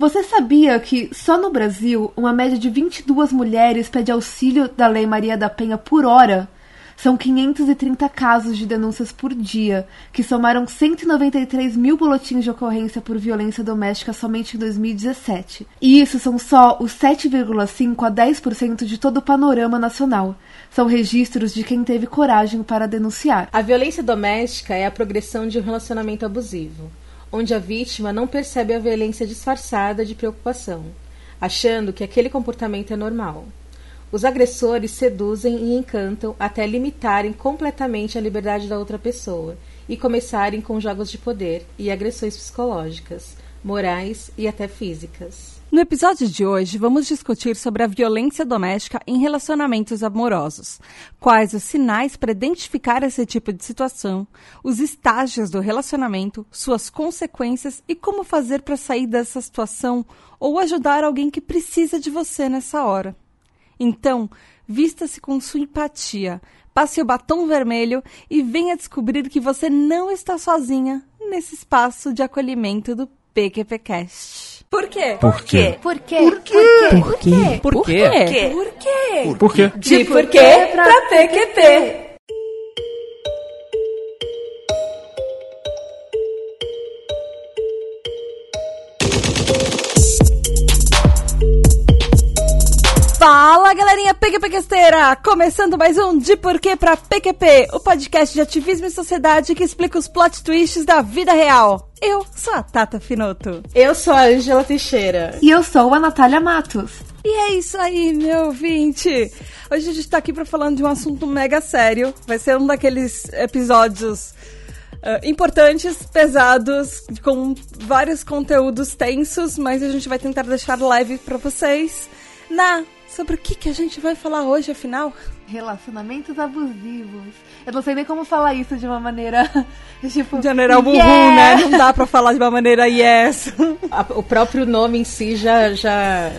Você sabia que só no Brasil uma média de 22 mulheres pede auxílio da Lei Maria da Penha por hora? São 530 casos de denúncias por dia, que somaram 193 mil boletins de ocorrência por violência doméstica somente em 2017. E isso são só os 7,5 a 10% de todo o panorama nacional. São registros de quem teve coragem para denunciar. A violência doméstica é a progressão de um relacionamento abusivo onde a vítima não percebe a violência disfarçada de preocupação, achando que aquele comportamento é normal. Os agressores seduzem e encantam até limitarem completamente a liberdade da outra pessoa e começarem com jogos de poder e agressões psicológicas, morais e até físicas. No episódio de hoje, vamos discutir sobre a violência doméstica em relacionamentos amorosos. Quais os sinais para identificar esse tipo de situação, os estágios do relacionamento, suas consequências e como fazer para sair dessa situação ou ajudar alguém que precisa de você nessa hora. Então, vista-se com sua empatia, passe o batom vermelho e venha descobrir que você não está sozinha nesse espaço de acolhimento do PQPcast. Por quê? Por quê? Por quê? Por quê? Por quê? Por quê? Por quê? Por quê? Por quê? De por quê pra PQP. Fala galerinha PQPquesteira! Começando mais um De Porquê pra PQP, o podcast de ativismo e sociedade que explica os plot twists da vida real. Eu sou a Tata Finoto. Eu sou a Ângela Teixeira. E eu sou a Natália Matos. E é isso aí, meu ouvinte! Hoje a gente tá aqui pra falando de um assunto mega sério. Vai ser um daqueles episódios uh, importantes, pesados, com vários conteúdos tensos, mas a gente vai tentar deixar leve pra vocês. Na Sobre o que, que a gente vai falar hoje, afinal? Relacionamentos abusivos. Eu não sei nem como falar isso de uma maneira. Tipo. General Burru, né? Não dá pra falar de uma maneira yes. o próprio nome em si já. já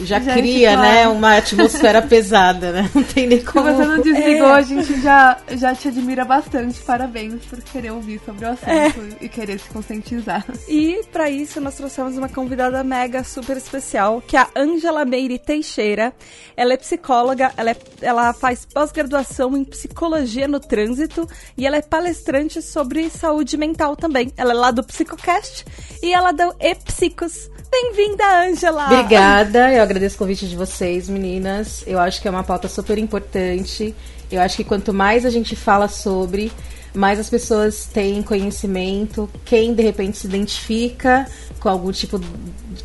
já, já cria, né, uma atmosfera pesada, né? Não tem nem como. Se você não desligou, é. a gente já, já te admira bastante. Parabéns por querer ouvir sobre o assunto é. e querer se conscientizar. E para isso nós trouxemos uma convidada mega super especial, que é a Angela Meire Teixeira. Ela é psicóloga, ela, é, ela faz pós-graduação em psicologia no trânsito e ela é palestrante sobre saúde mental também. Ela é lá do Psicocast e ela deu E-Psicos Bem-vinda, Angela! Obrigada, eu agradeço o convite de vocês, meninas. Eu acho que é uma pauta super importante. Eu acho que quanto mais a gente fala sobre, mais as pessoas têm conhecimento. Quem de repente se identifica com algum tipo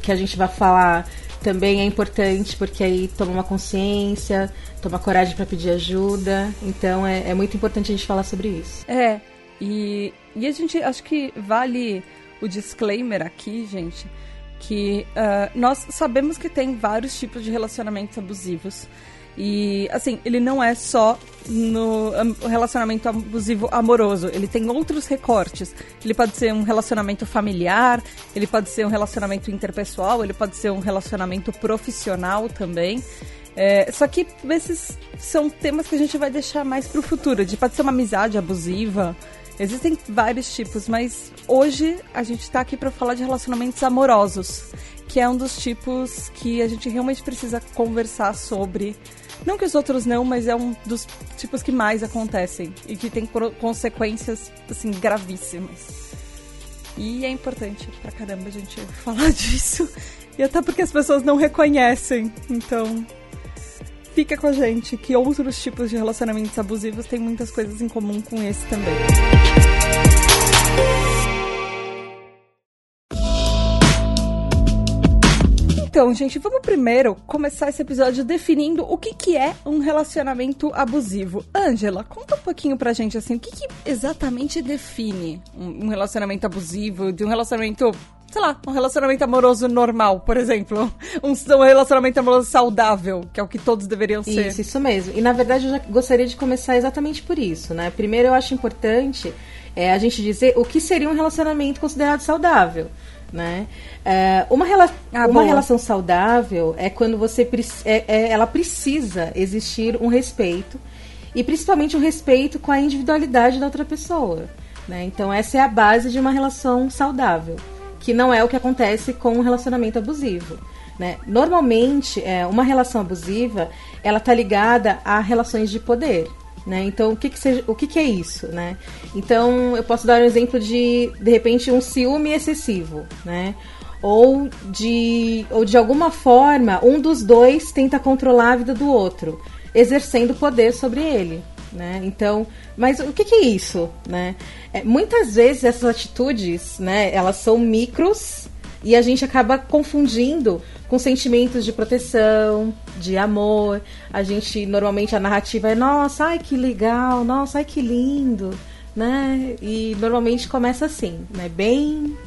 que a gente vai falar também é importante, porque aí toma uma consciência, toma coragem para pedir ajuda. Então é, é muito importante a gente falar sobre isso. É, e, e a gente acho que vale o disclaimer aqui, gente que uh, nós sabemos que tem vários tipos de relacionamentos abusivos. E, assim, ele não é só no relacionamento abusivo amoroso, ele tem outros recortes. Ele pode ser um relacionamento familiar, ele pode ser um relacionamento interpessoal, ele pode ser um relacionamento profissional também. É, só que esses são temas que a gente vai deixar mais pro futuro. De pode ser uma amizade abusiva, Existem vários tipos, mas hoje a gente está aqui para falar de relacionamentos amorosos, que é um dos tipos que a gente realmente precisa conversar sobre. Não que os outros não, mas é um dos tipos que mais acontecem e que tem consequências assim gravíssimas. E é importante pra caramba a gente falar disso. E até porque as pessoas não reconhecem. Então, fica com a gente que outros tipos de relacionamentos abusivos têm muitas coisas em comum com esse também. Então, gente, vamos primeiro começar esse episódio definindo o que, que é um relacionamento abusivo. Ângela, conta um pouquinho pra gente, assim, o que, que exatamente define um relacionamento abusivo, de um relacionamento sei lá, um relacionamento amoroso normal, por exemplo. Um, um, relacionamento amoroso saudável, que é o que todos deveriam ser. Isso, isso mesmo. E na verdade eu já gostaria de começar exatamente por isso, né? Primeiro eu acho importante é, a gente dizer o que seria um relacionamento considerado saudável. Né? É, uma rela ah, uma relação saudável é quando você é, é, ela precisa existir um respeito e principalmente um respeito com a individualidade da outra pessoa. Né? Então essa é a base de uma relação saudável. Que não é o que acontece com um relacionamento abusivo. Né? Normalmente, é, uma relação abusiva, ela está ligada a relações de poder. Né? Então, o que, que, seja, o que, que é isso? Né? Então, eu posso dar um exemplo de, de repente, um ciúme excessivo. Né? Ou, de, ou de alguma forma, um dos dois tenta controlar a vida do outro, exercendo poder sobre ele. Né? Então, mas o que, que é isso? Né? É, muitas vezes essas atitudes, né, elas são micros e a gente acaba confundindo com sentimentos de proteção, de amor. A gente normalmente a narrativa é nossa, ai que legal, nossa, ai que lindo, né? E normalmente começa assim, né? Bem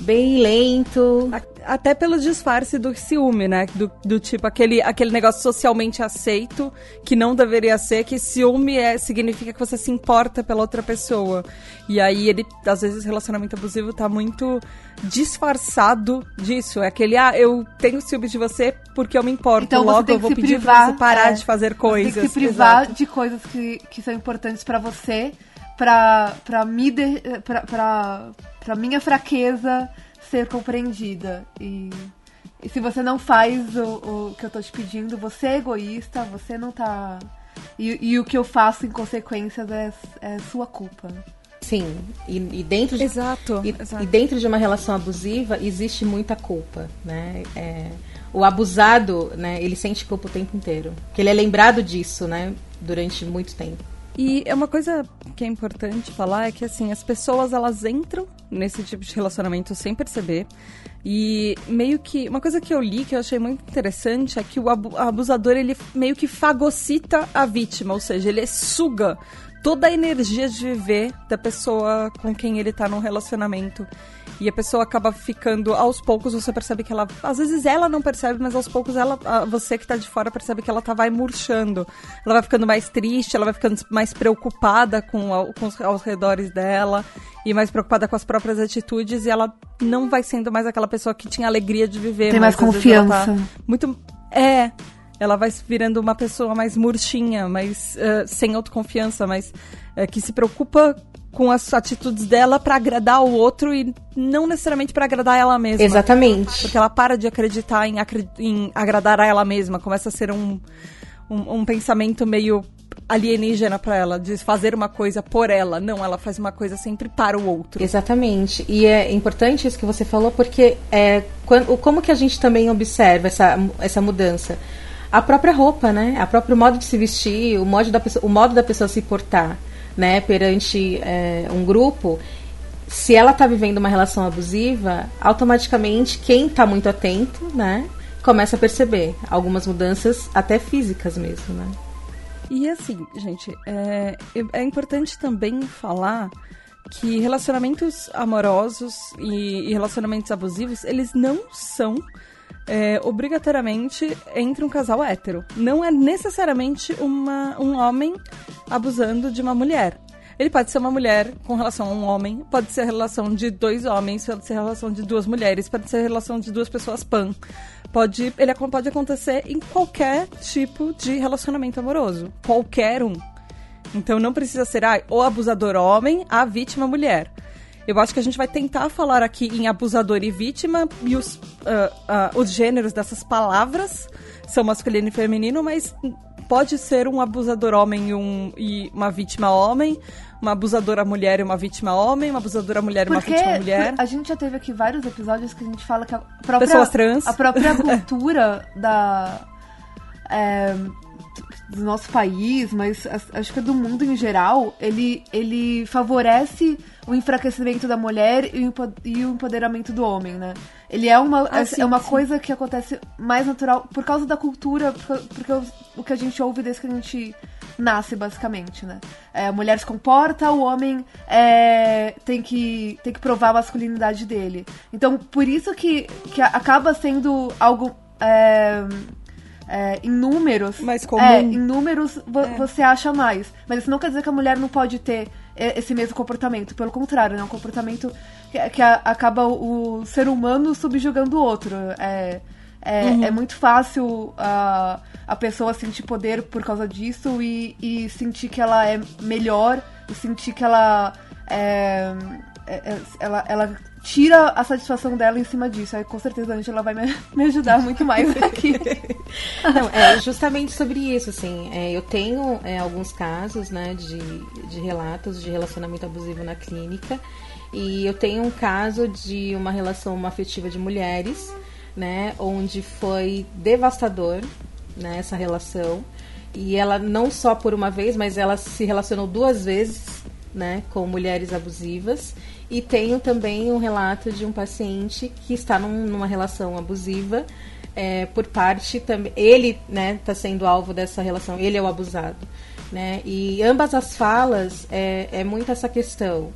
bem lento. Até pelo disfarce do ciúme, né? Do, do tipo, aquele, aquele negócio socialmente aceito, que não deveria ser, que ciúme é, significa que você se importa pela outra pessoa. E aí ele, às vezes, relacionamento abusivo tá muito disfarçado disso. É aquele, ah, eu tenho ciúme de você porque eu me importo. Então, Logo, eu vou pedir privar, pra você parar é, de fazer coisas. Você tem que se privar Exato. de coisas que, que são importantes pra você, pra, pra, me de, pra, pra, pra minha fraqueza ser compreendida. E, e se você não faz o, o que eu tô te pedindo, você é egoísta, você não tá. E, e o que eu faço em consequências é, é sua culpa. Sim, e, e dentro de, Exato, e, exato. e dentro de uma relação abusiva existe muita culpa, né? É, o abusado, né, ele sente culpa o tempo inteiro. Que ele é lembrado disso, né, durante muito tempo. E é uma coisa que é importante falar é que assim, as pessoas elas entram nesse tipo de relacionamento sem perceber. E meio que uma coisa que eu li que eu achei muito interessante é que o abu- abusador ele meio que fagocita a vítima, ou seja, ele suga toda a energia de viver da pessoa com quem ele tá num relacionamento. E a pessoa acaba ficando, aos poucos você percebe que ela. Às vezes ela não percebe, mas aos poucos ela, você que tá de fora percebe que ela tá vai murchando. Ela vai ficando mais triste, ela vai ficando mais preocupada com, a- com os aos redores dela e mais preocupada com as próprias atitudes e ela não vai sendo mais aquela pessoa que tinha alegria de viver. Tem mais tá confiança. muito. É. Ela vai virando uma pessoa mais murchinha, mais eh, sem autoconfiança, mas eh, que se preocupa com as atitudes dela pra agradar o outro e não necessariamente pra agradar ela mesma. Exatamente. Porque ela para de acreditar em, em agradar a ela mesma, começa a ser um, um, um pensamento meio alienígena pra ela, de fazer uma coisa por ela. Não, ela faz uma coisa sempre para o outro. Exatamente. E é importante isso que você falou, porque é, quando, como que a gente também observa essa, essa mudança? A própria roupa, né? A próprio modo de se vestir, o modo da pessoa, o modo da pessoa se portar, né? Perante é, um grupo. Se ela está vivendo uma relação abusiva, automaticamente quem está muito atento, né? Começa a perceber algumas mudanças até físicas mesmo, né? E assim, gente, é, é importante também falar que relacionamentos amorosos e, e relacionamentos abusivos, eles não são é, obrigatoriamente entre um casal hétero. Não é necessariamente uma, um homem abusando de uma mulher. Ele pode ser uma mulher com relação a um homem, pode ser a relação de dois homens, pode ser a relação de duas mulheres, pode ser a relação de duas pessoas pan. Pode, ele pode acontecer em qualquer tipo de relacionamento amoroso. Qualquer um. Então não precisa ser ah, o abusador homem, a vítima mulher. Eu acho que a gente vai tentar falar aqui em abusador e vítima e os, ah, ah, os gêneros dessas palavras são masculino e feminino, mas pode ser um abusador homem e, um, e uma vítima homem, uma abusadora mulher e uma vítima homem, uma abusadora mulher e uma vítima mulher. a gente já teve aqui vários episódios que a gente fala que a própria, Pessoas trans. a própria cultura da é, do nosso país, mas as- acho que do mundo em geral, ele, ele favorece o enfraquecimento da mulher e o empo- o empoderamento do homem, né? Ele é uma, Ah, é, sim, é uma sim. coisa que acontece mais natural por causa da cultura, porque, o, que a gente ouve desde que a gente nasce, basicamente, né? É, a mulher se comporta, o homem é, tem, que, tem que provar a masculinidade dele. Então, por isso que, que acaba sendo algo. É, é, em números. Mais comum. É, em números vo- você acha mais. Mas isso não quer dizer que a mulher não pode ter é, esse mesmo comportamento. Pelo contrário, né? É um comportamento que, que a- acaba o, o ser humano subjugando o outro. É, é, é muito fácil a, a pessoa sentir poder por causa disso e, e sentir que ela é melhor e sentir que ela é, é- é- ela, ela tira a satisfação dela em cima disso. Aí com certeza a Angela vai me, ajudar muito mais aqui. Não, é justamente sobre isso, assim. É, eu tenho é, alguns casos, né, de, de relatos de relacionamento abusivo na clínica. E eu tenho um caso de uma relação afetiva de mulheres, né, onde foi devastador, né, essa relação. E ela não só por uma vez, mas ela se relacionou duas vezes, né, com mulheres abusivas. E tenho também um relato de um paciente que está num, numa relação abusiva é, por parte também. Ele, né, está sendo alvo dessa relação. Ele é o abusado, né? E ambas as falas é, é muito essa questão.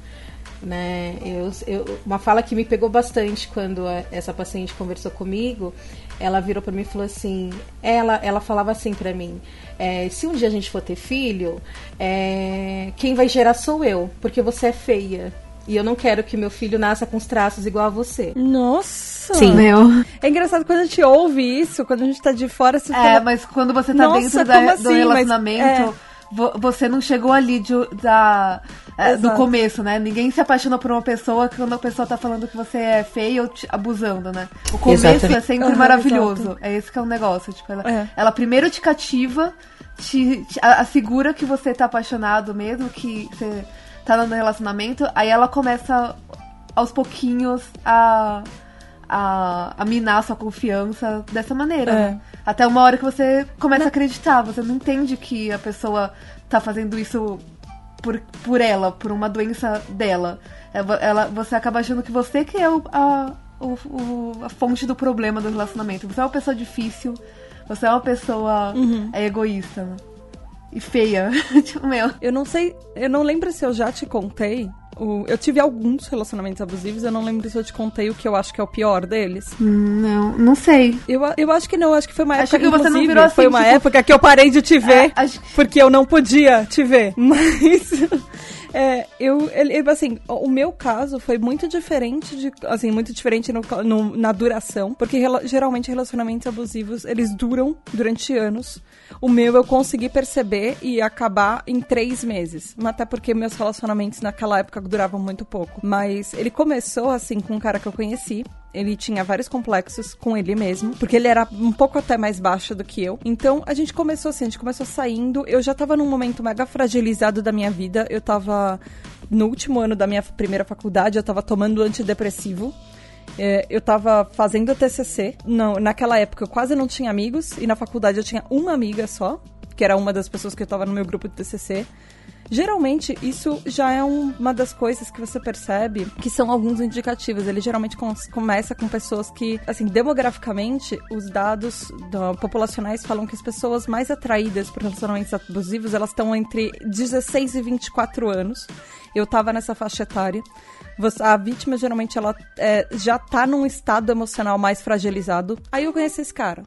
Né? Eu, eu, uma fala que me pegou bastante quando a, essa paciente conversou comigo, ela virou para mim e falou assim, ela, ela falava assim para mim, é, se um dia a gente for ter filho, é, quem vai gerar sou eu, porque você é feia. E eu não quero que meu filho nasça com os traços igual a você. Nossa! Sim. Meu. É engraçado quando a gente ouve isso, quando a gente tá de fora, você É, fala, mas quando você tá Nossa, dentro da- do assim? Mas, relacionamento, vo- você não chegou ali de, da, é, do começo, né? Ninguém se apaixona por uma pessoa quando a pessoa tá falando que você é feia ou te abusando, né? O começo Exatamente. é sempre Aham, maravilhoso. exato. É esse que é o negócio. Tipo, ela, É. ela primeiro te cativa, te, te assegura que você tá apaixonado mesmo, que você tá no relacionamento, aí ela começa aos pouquinhos a, a, a minar a sua confiança dessa maneira. É. né? Até uma hora que você começa a acreditar, você não entende que a pessoa tá fazendo isso por, por ela, por uma doença dela. É, Ela, você acaba achando que você que é o, a, o, o- a fonte do problema do relacionamento. Você é uma pessoa difícil, você é uma pessoa é, egoísta. né? E feia. tipo, meu. Eu não sei, eu não lembro se eu já te contei. o- eu tive alguns relacionamentos abusivos, eu não lembro se eu te contei o que eu acho que é o pior deles. Não, não sei. Eu, eu acho que não, acho que foi uma Acho época que você não virou assim, Foi uma tipo- época que eu parei de te ver, É, acho que- porque eu não podia te ver. Mas é, eu, ele- assim, o meu caso foi muito diferente de, assim, muito diferente no- no- na duração, porque rela- geralmente relacionamentos abusivos eles duram durante anos. O meu eu consegui perceber e acabar em três meses, até porque meus relacionamentos naquela época duravam muito pouco. Mas ele começou assim com um cara que eu conheci. Ele tinha vários complexos com ele mesmo, porque ele era um pouco até mais baixo do que eu. Então a gente começou assim, a gente começou saindo. Eu já tava num momento mega fragilizado da minha vida. Eu tava no último ano da minha primeira faculdade, eu tava tomando antidepressivo. É, eu tava fazendo TCC. Não, naquela época eu quase não tinha amigos. E na faculdade eu tinha uma amiga só, que era uma das pessoas que eu tava no meu grupo de TCC. Geralmente, isso já é um- uma das coisas que você percebe que são alguns indicativos. Ele geralmente com- começa com pessoas que, assim, demograficamente, os dados da- populacionais falam que as pessoas mais atraídas por relacionamentos abusivos, elas estão entre 16 e 24 anos. Eu tava nessa faixa etária. A vítima, geralmente, ela é, já tá num estado emocional mais fragilizado. Aí eu conheci esse cara.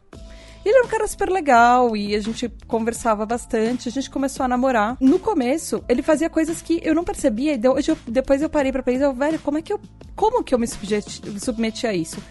Ele era um cara super legal e a gente conversava bastante, a gente começou a namorar. No começo, ele fazia coisas que eu não percebia e depois eu parei pra pensar, velho, como é que eu, como que eu me submeti a isso?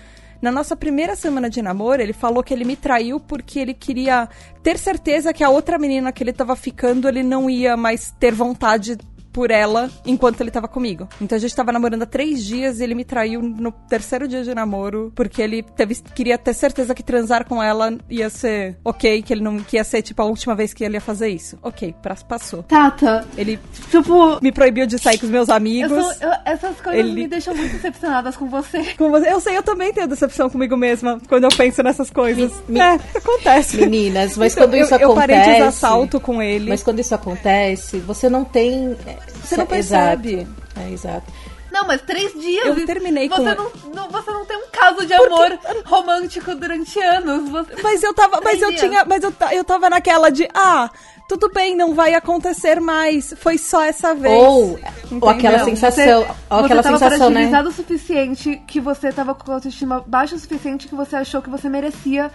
Na nossa primeira semana de namoro, ele falou que ele me traiu porque ele queria ter certeza que a outra menina que ele tava ficando, ele não ia mais ter vontade por ela enquanto ele tava comigo. Então a gente tava namorando há três dias e ele me traiu no terceiro dia de namoro porque ele teve, queria ter certeza que transar com ela ia ser ok, que ele não que ia ser tipo a última vez que ele ia fazer isso. Ok, pra- passou. Tata, Ele tipo. me proibiu de sair com os meus eu amigos. sou- eu- essas coisas Ele- me deixam muito decepcionadas com você. Com você. Eu sei, eu também tenho decepção comigo mesma quando eu penso nessas coisas. Me- É, acontece. Meninas, mas Então, quando isso eu, eu parei de acontece- usar salto com ele. Mas quando isso acontece, você não tem. Você não percebe. Exato. É, exato. Não, mas três dias. Eu terminei você com- Não, não- você não tem um caso de amor romântico durante anos. Você... Mas eu tava, mas eu dias. tinha, mas eu, eu tava naquela de, ah, tudo bem, não vai acontecer mais, foi só essa vez. Ou, ou aquela sensação. Você, ou aquela você tava sensação, né? o suficiente que você tava com a autoestima baixa o suficiente que você achou que você merecia,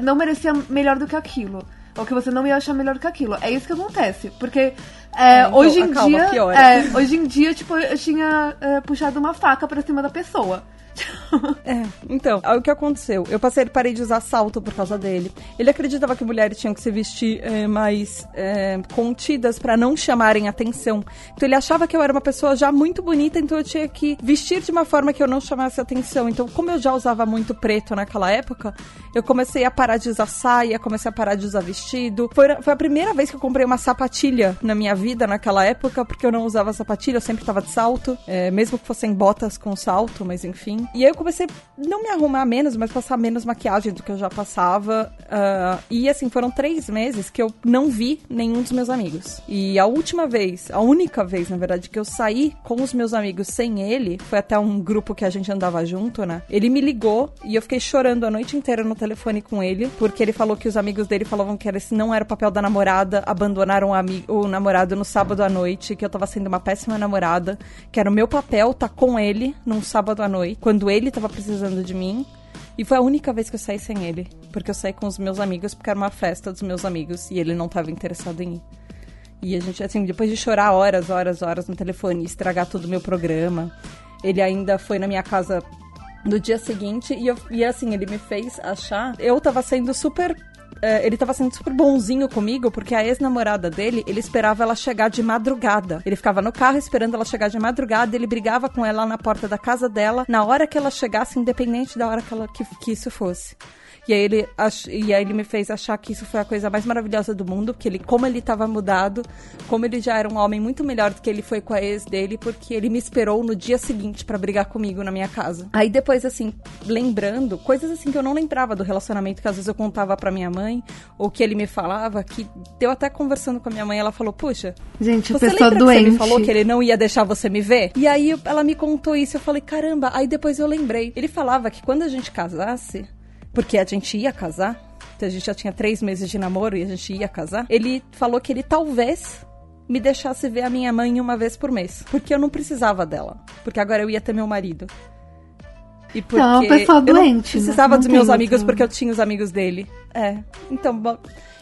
não merecia melhor do que aquilo. Ou que você não ia achar melhor que aquilo. É isso que acontece. Porque é, É, então, hoje em calma, dia. é, hoje em dia, tipo, eu tinha é, puxado uma faca pra cima da pessoa. É, então, o que aconteceu? Eu passei, parei de usar salto por causa dele. Ele acreditava que mulheres tinham que se vestir é, mais é, contidas para não chamarem atenção. Então ele achava que eu era uma pessoa já muito bonita, então eu tinha que vestir de uma forma que eu não chamasse atenção. Então, como eu já usava muito preto naquela época, eu comecei a parar de usar saia, comecei a parar de usar vestido. Foi, foi a primeira vez que eu comprei uma sapatilha na minha vida naquela época, porque eu não usava sapatilha, eu sempre tava de salto, é, mesmo que fossem botas com salto, mas enfim. E aí eu comecei não me arrumar menos, mas passar menos maquiagem do que eu já passava. Uh, e assim, foram três meses que eu não vi nenhum dos meus amigos. E a última vez, a única vez, na verdade, que eu saí com os meus amigos sem ele, foi até um grupo que a gente andava junto, né? Ele me ligou e eu fiquei chorando a noite inteira no telefone com ele, porque ele falou que os amigos dele falavam que esse não era o papel da namorada, abandonaram o, o namorado no sábado à noite, que eu tava sendo uma péssima namorada, que era o meu papel tá com ele num sábado à noite, quando ele tava precisando de mim. E foi a única vez que eu saí sem ele. Porque eu saí com os meus amigos, porque era uma festa dos meus amigos e ele não estava interessado em ir. E a gente, assim, depois de chorar horas, horas, horas no telefone estragar todo o meu programa, ele ainda foi na minha casa no dia seguinte e, eu, e assim, ele me fez achar. Eu tava sendo super ele tava sendo super bonzinho comigo, porque a ex-namorada dele, ele esperava ela chegar de madrugada. Ele ficava no carro esperando ela chegar de madrugada, ele brigava com ela na porta da casa dela, na hora que ela chegasse, independente da hora que, ela, que, que isso fosse. E aí ele ach... e aí ele me fez achar que isso foi a coisa mais maravilhosa do mundo, porque ele como ele estava mudado, como ele já era um homem muito melhor do que ele foi com a ex dele, porque ele me esperou no dia seguinte para brigar comigo na minha casa. Aí depois assim, lembrando coisas assim que eu não lembrava do relacionamento que às vezes eu contava para minha mãe ou que ele me falava, que eu até conversando com a minha mãe, ela falou: "Puxa, gente, a pessoa doente. Você me falou que ele não ia deixar você me ver?" E aí ela me contou isso, eu falei: "Caramba". Aí depois eu lembrei. Ele falava que quando a gente casasse, porque a gente ia casar, então a gente já tinha três meses de namoro e a gente ia casar, ele falou que ele talvez me deixasse ver a minha mãe uma vez por mês. Porque eu não precisava dela. Porque agora eu ia ter meu marido. E porque então, é uma pessoa doente. Eu né? precisava não dos meus amigos porque eu tinha os amigos dele. É. Então,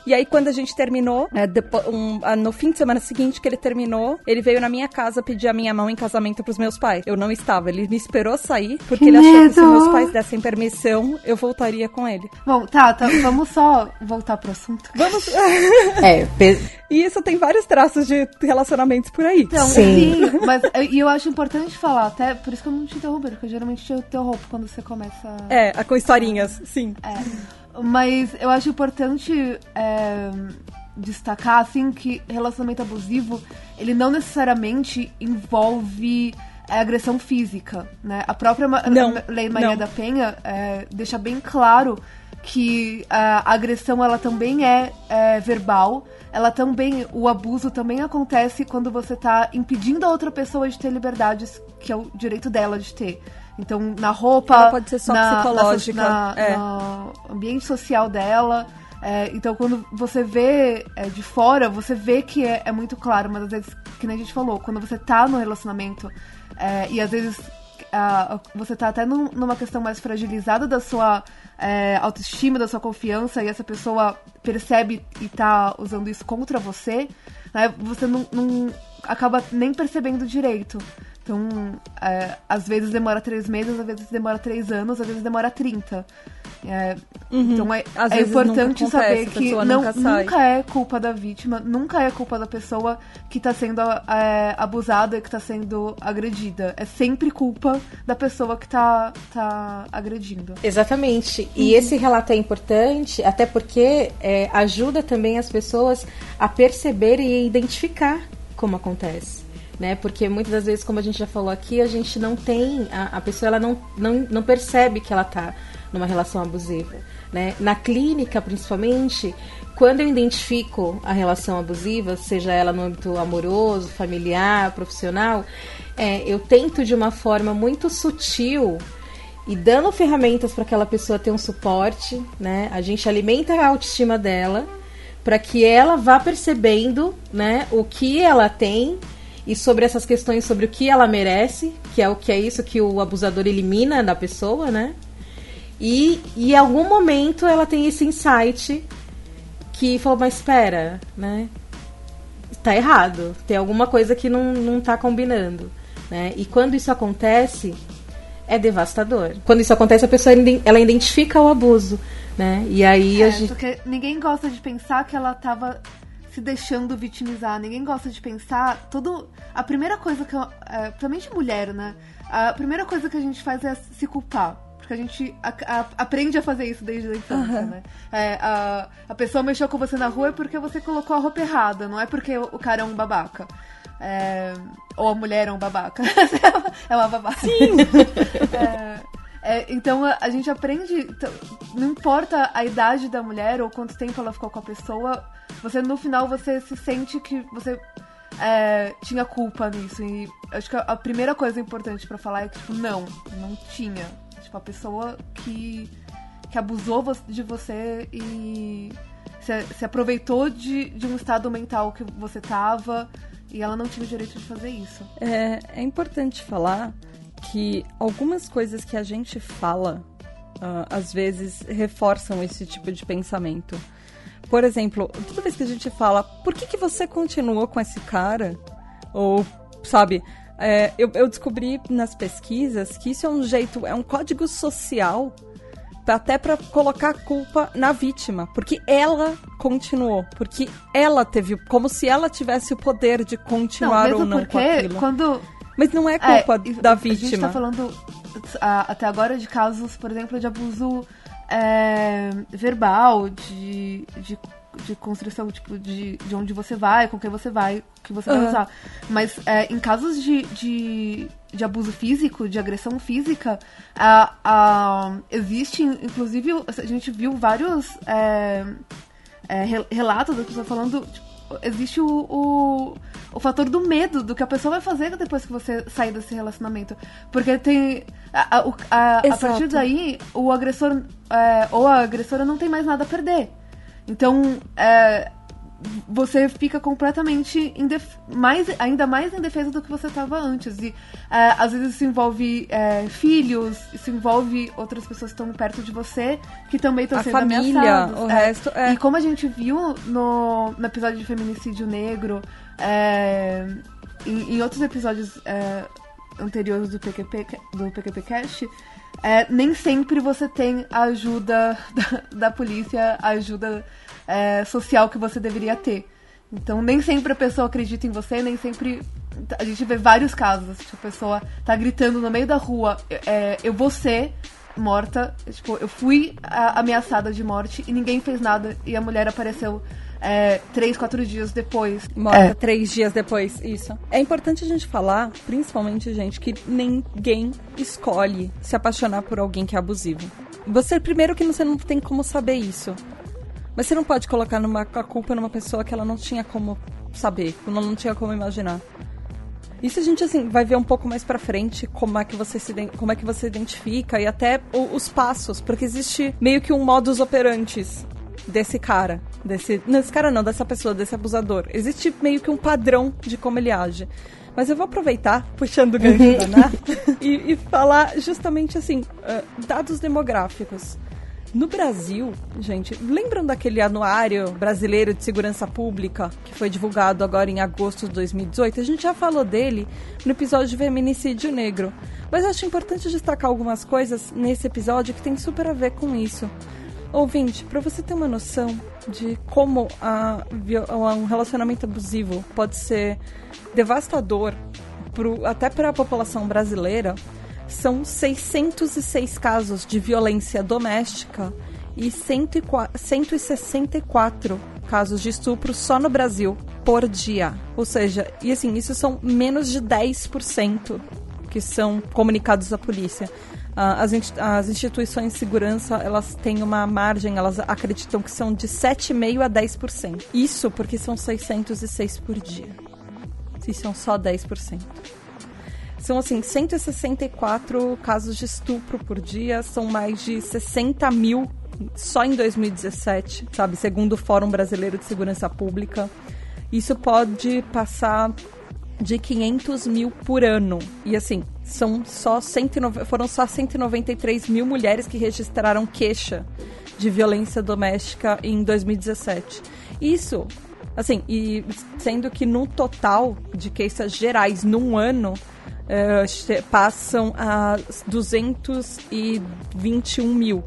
e aí, quando a gente terminou, é, depois, um, no fim de semana seguinte que ele terminou, ele veio na minha casa pedir a minha mão em casamento pros meus pais. Eu não estava, ele me esperou sair, porque que ele medo. achou que se meus pais dessem permissão, eu voltaria com ele. Bom, tá, tá vamos só voltar pro assunto. Vamos. é, e isso tem vários traços de relacionamentos por aí. Então, sim, sim mas e eu acho importante falar, até por isso que eu não te interrompo, porque eu geralmente te interrompo quando você começa. É, com historinhas, sim. É. Mas eu acho importante é, destacar, assim, que relacionamento abusivo, ele não necessariamente envolve é, agressão física, né? A própria não, Lei Maria não. da Penha é, deixa bem claro que a agressão, ela também é, é verbal, ela também, o abuso também acontece quando você está impedindo a outra pessoa de ter liberdades, que é o direito dela de ter. Então, na roupa. Ela pode ser só na, psicológica. Na, é. No ambiente social dela. É, então, quando você vê é, de fora, você vê que é, é, muito claro, mas às vezes, que nem a gente falou, quando você tá no relacionamento é, e às vezes você tá até num, numa questão mais fragilizada da sua é, autoestima, da sua confiança, e essa pessoa percebe e tá usando isso contra você, né, você não, não acaba nem percebendo direito. Então, é, às vezes demora três meses, às vezes demora três anos, às vezes demora 30. É, uhum. Então é, é importante saber que não, nunca, nunca, é culpa da vítima, nunca é culpa da pessoa que está sendo é, abusada, que está sendo agredida. É sempre culpa da pessoa que está tá agredindo. Exatamente. E uhum. esse relato é importante, até porque é, ajuda também as pessoas a perceberem e identificar como acontece né? Porque muitas das vezes, como a gente já falou aqui, a gente não tem, a, a pessoa ela não, não, não percebe que ela está numa relação abusiva, né? Na clínica, principalmente, quando eu identifico a relação abusiva, seja ela no âmbito amoroso, familiar, profissional, é, eu tento de uma forma muito sutil e dando ferramentas para aquela pessoa ter um suporte, né? A gente alimenta a autoestima dela para que ela vá percebendo, né, o que ela tem e sobre essas questões sobre o que ela merece, que é o que é isso que o abusador elimina da pessoa, né? E, e em algum momento ela tem esse insight que falou, mas espera, né? Tá errado, tem alguma coisa que não, não tá combinando, né? E quando isso acontece, é devastador. Quando isso acontece, a pessoa ela identifica o abuso, né? E aí é, a gente... porque ninguém gosta de pensar que ela estava se deixando vitimizar. Ninguém gosta de pensar tudo. A primeira coisa que, eu, é, principalmente mulher, né? A primeira coisa que a gente faz é se culpar. Porque a gente a, a, aprende a fazer isso desde a infância, uhum. né? É, a, a pessoa mexeu com você na rua é porque você colocou a roupa errada, não é porque o, o cara é um babaca. É, ou a mulher é um babaca. é uma babaca. Sim! é, é, então a, a, gente aprende. Não importa a idade da mulher ou quanto tempo ela ficou com a pessoa, você no final você se sente que você é, tinha culpa nisso. E acho que a, a primeira coisa importante para falar é que, tipo, não, não tinha. Tipo, a pessoa que, que abusou de você e se, se aproveitou de, de um estado mental que você tava e ela não tinha o direito de fazer isso. É, é importante falar que algumas coisas que a gente fala, uh, às vezes, reforçam esse tipo de pensamento. Por exemplo, toda vez que a gente fala, por que, que você continuou com esse cara? Ou, sabe, é, eu, eu descobri nas pesquisas que isso é um jeito, é um código social até para colocar a culpa na vítima, porque ela continuou, porque ela teve, como se ela tivesse o poder de continuar não, ou não com aquilo. Quando mas não é culpa é, da vítima. A gente tá falando até agora de casos, por exemplo, de abuso é, verbal, de, de, de construção, tipo, de, de onde você vai, com quem você vai, que você uhum. vai usar. Mas é, em casos de, de, de, abuso físico, de agressão física, a, a, existe, inclusive, a gente viu vários é, é relatos da pessoa falando. Tipo, existe o, o, o, fator do medo do que a pessoa vai fazer depois que você sair desse relacionamento. Porque tem. A, a, a, a partir daí, o agressor é, ou a agressora não tem mais nada a perder. Então, é, você fica completamente mais, ainda mais indefesa do que você estava antes. E é, às vezes isso envolve é, filhos, isso envolve outras pessoas que estão perto de você que também estão sendo família, ameaçadas. O é. resto é. E como a gente viu no, no episódio de feminicídio negro, é, em, em, outros episódios é, anteriores do PQP, do PQP Cast, é, nem sempre você tem a ajuda da, da polícia, a ajuda é, social que você deveria ter. Então, nem sempre a pessoa acredita em você, nem sempre. A gente vê vários casos. Tipo, a pessoa tá gritando no meio da rua: é, Eu vou ser morta. Tipo, eu fui ameaçada de morte e ninguém fez nada. E a mulher apareceu é, três, quatro dias depois. Morta é. três dias depois, isso. É importante a gente falar, principalmente, gente, que ninguém escolhe se apaixonar por alguém que é abusivo. Você, primeiro, que você não tem como saber isso. Mas você não pode colocar numa, a culpa numa pessoa que ela não tinha como saber, ela não tinha como imaginar. Isso a gente assim vai ver um pouco mais para frente como é que você se como é que você identifica e até os passos, porque existe meio que um modus operantes desse cara, desse, não, esse cara não, dessa pessoa, desse abusador. Existe meio que um padrão de como ele age. Mas eu vou aproveitar, puxando o gancho uhum. da Nath, e, e, falar justamente assim, uh, dados demográficos. No Brasil, gente, lembram daquele anuário brasileiro de segurança pública que foi divulgado agora em agosto de 2018? A gente já falou dele no episódio de Feminicídio Negro. Mas acho importante destacar algumas coisas nesse episódio que tem super a ver com isso. Ouvinte, para você ter uma noção de como a, um relacionamento abusivo pode ser devastador pro, até para a população brasileira, são 606 casos de violência doméstica e 164 casos de estupro só no Brasil por dia. Ou seja, e assim, isso são menos de 10% que são comunicados à polícia. Uh, as, as, instituições de segurança, elas têm uma margem, elas acreditam que são de 7,5% a 10%. Isso porque são 606 por dia. Se são só 10%. São, assim, 164 casos de estupro por dia, são mais de 60 mil só em 2017, sabe? Segundo o Fórum Brasileiro de Segurança Pública. Isso pode passar de 500 mil por ano. E assim, são só 109, foram só 193 mil mulheres que registraram queixa de violência doméstica em 2017. Isso, assim, e sendo que no total de queixas gerais num ano é, passam a 221 mil.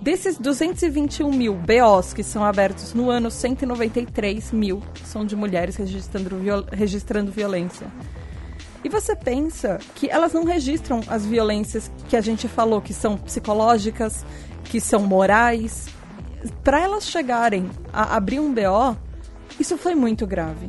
Desses 221 mil BOs que são abertos no ano, 193 mil são de mulheres registrando, viol registrando violência. E você pensa que elas não registram as violências que a gente falou, que são psicológicas, que são morais. Para elas chegarem a abrir um BO, isso foi muito grave.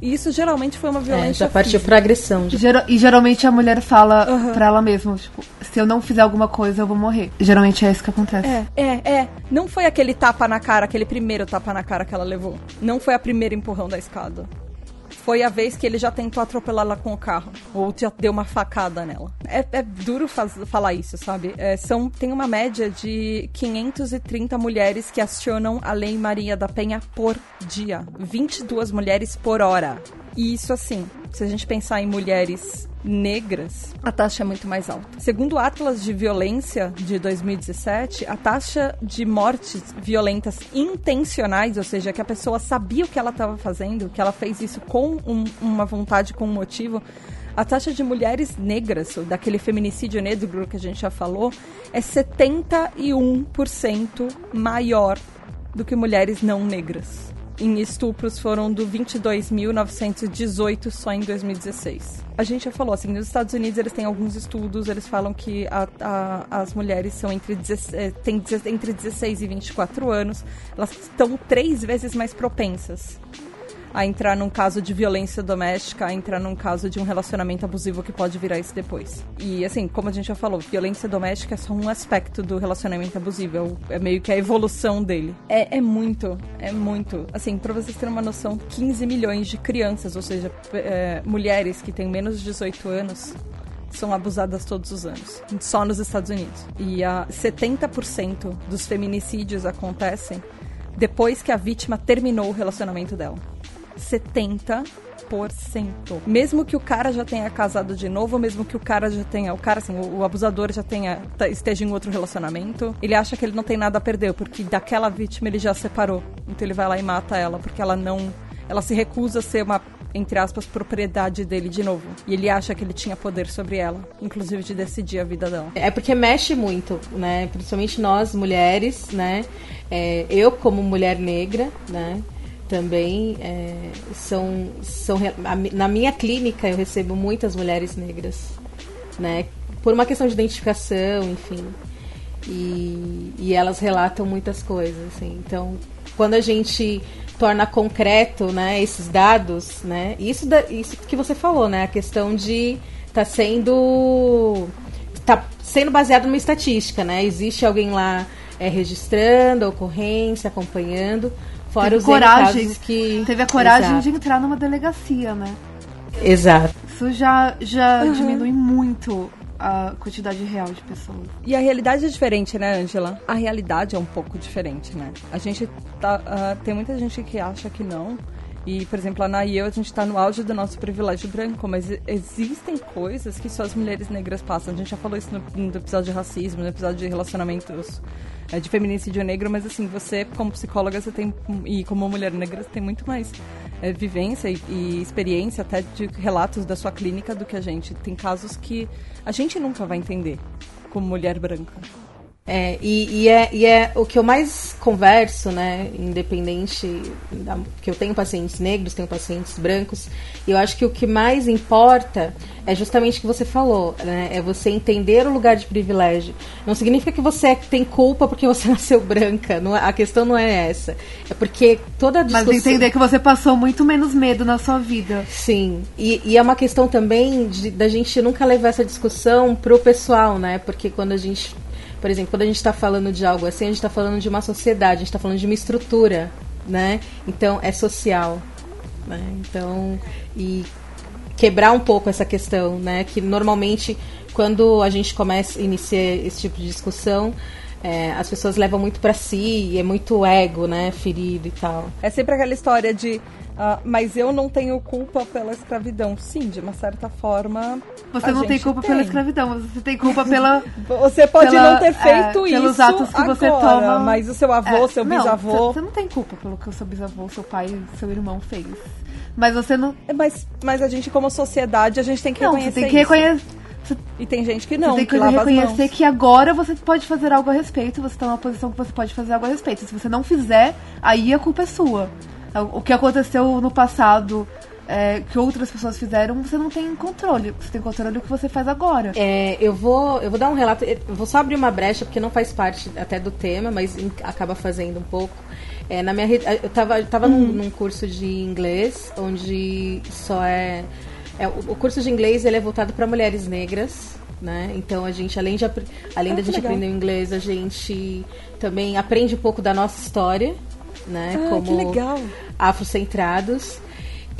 E isso geralmente foi uma violência. É, já partiu para agressão. De... E geralmente a mulher fala uhum. pra ela mesma, tipo, se eu não fizer alguma coisa, eu vou morrer. Geralmente é isso que acontece. É, é, é. Não foi aquele tapa na cara, aquele primeiro tapa na cara que ela levou. Não foi a primeira empurrão da escada foi a vez que ele já tentou atropelá-la com o carro. Ou já deu uma facada nela. É, é duro faz, falar isso, sabe? É, são, tem uma média de 530 mulheres que acionam a Lei Maria da Penha por dia. 22 mulheres por hora. E isso, assim, se a gente pensar em mulheres negras, a taxa é muito mais alta. Segundo o Atlas de Violência de 2017, a taxa de mortes violentas intencionais, ou seja, que a pessoa sabia o que ela estava fazendo, que ela fez isso com um, uma vontade, com um motivo, a taxa de mulheres negras, daquele feminicídio negro que a gente já falou, é 71% maior do que mulheres não negras em estupros foram do 22.918 só em 2016. A gente já falou, assim, nos Estados Unidos eles têm alguns estudos, eles falam que a, a, as mulheres são entre, 16, eh, têm entre 16 e 24 anos, elas estão três vezes mais propensas a entrar num caso de violência doméstica, a entrar num caso de um relacionamento abusivo que pode virar isso depois. E assim, como a gente já falou, violência doméstica é só um aspecto do relacionamento abusivo, é, é meio que a evolução dele. É, é muito, é muito. Assim, pra vocês terem uma noção, 15 milhões de crianças, ou seja, é, mulheres que têm menos de 18 anos, são abusadas todos os anos, só nos Estados Unidos. E a 70% dos feminicídios acontecem depois que a vítima terminou o relacionamento dela. 70%. Mesmo que o cara já tenha casado de novo, mesmo que o cara já tenha, o cara assim, o, o abusador já tenha tá, esteja em outro relacionamento, ele acha que ele não tem nada a perder, porque daquela vítima ele já separou. Então ele vai lá e mata ela, porque ela não, ela se recusa a ser uma entre aspas, propriedade dele de novo. E ele acha que ele tinha poder sobre ela, inclusive de decidir a vida dela. É porque mexe muito, né? Principalmente nós, mulheres, né? É, eu, como mulher negra, né? Também é, são, são na minha clínica eu recebo muitas mulheres negras né por uma questão de identificação enfim e, e elas relatam muitas coisas assim. Então quando a gente torna concreto né esses dados né isso da, isso que você falou né a questão de tá sendo tá sendo baseado numa estatística né existe alguém lá é, registrando a ocorrência acompanhando Fora teve os coragem, que. Teve a coragem Exato. de entrar numa delegacia, né? Exato. Isso já, já uhum. diminui muito a quantidade real de pessoas. E a realidade é diferente, né, Angela? A realidade é um pouco diferente, né? A gente tá. Uh, tem muita gente que acha que não. E, por exemplo, a Ana e eu, a gente está no auge do nosso privilégio branco, mas existem coisas que só as mulheres negras passam. A gente já falou isso no, no episódio de racismo, no episódio de relacionamentos é, de feminicídio negro, mas assim, você como psicóloga você tem e como mulher negra você tem muito mais é, vivência e, e, experiência até de relatos da sua clínica do que a gente. Tem casos que a gente nunca vai entender como mulher branca. É, e, e, é, e é o que eu mais converso, né? Independente da, que eu tenho pacientes negros, tenho pacientes brancos, e eu acho que o que mais importa é justamente o que você falou, né? É você entender o lugar de privilégio. Não significa que você tem culpa porque você nasceu branca. Não, é, a questão não é essa. É porque toda a discussão... Mas entender que você passou muito menos medo na sua vida. Sim. E, e é uma questão também de, da gente nunca levar essa discussão pro pessoal, né? Porque quando a gente por exemplo, quando a gente está falando de algo assim, a gente está falando de uma sociedade, a gente está falando de uma estrutura, né? Então, é social. Né? Então, e quebrar um pouco essa questão, né? Que normalmente, quando a gente começa a iniciar esse tipo de discussão, é, as pessoas levam muito para si, é muito ego, né, ferido e tal. É sempre aquela história de Uh, mas eu não tenho culpa pela escravidão. Sim, de uma certa forma. Você não tem culpa tem. pela escravidão, você tem culpa pela. você pode pela, não ter feito é, isso. Pelos atos que agora, você toma. Mas o seu avô, é, seu bisavô. Você não tem culpa pelo que o seu bisavô, seu pai, seu irmão fez. Mas você não. É, Mas, mas a gente, como sociedade, a gente tem que Não, reconhecer você tem que reconhecer. E tem gente que não, você tem que, que reconhecer que agora você pode fazer algo a respeito, você tá numa posição que você pode fazer algo a respeito. Se você não fizer, aí a culpa é sua. O que aconteceu no passado, é, que outras pessoas fizeram, você não tem controle. Você tem controle do que você faz agora. É, eu vou eu vou dar um relato, eu vou só abrir uma brecha porque não faz parte até do tema, mas acaba fazendo um pouco. É, na minha eu tava, eu tava num, num curso de inglês onde só é, é, o, o curso de inglês ele é voltado para mulheres negras, né? Então a gente além de além Ah, da gente legal. aprender o inglês, a gente também aprende um pouco da nossa história, né? Ah, que legal. afrocentrados.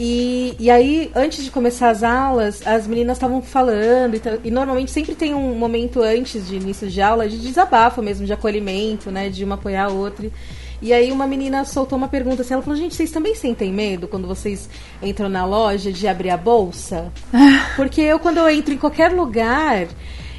E, e aí, antes de começar as aulas, as meninas estavam falando, e, ta- e normalmente sempre tem um momento antes de início de aula de desabafo mesmo, de acolhimento, né? De uma apoiar a outra. E aí uma menina soltou uma pergunta assim, ela falou, gente, vocês também sentem medo quando vocês entram na loja de abrir a bolsa? Porque eu, quando eu entro em qualquer lugar,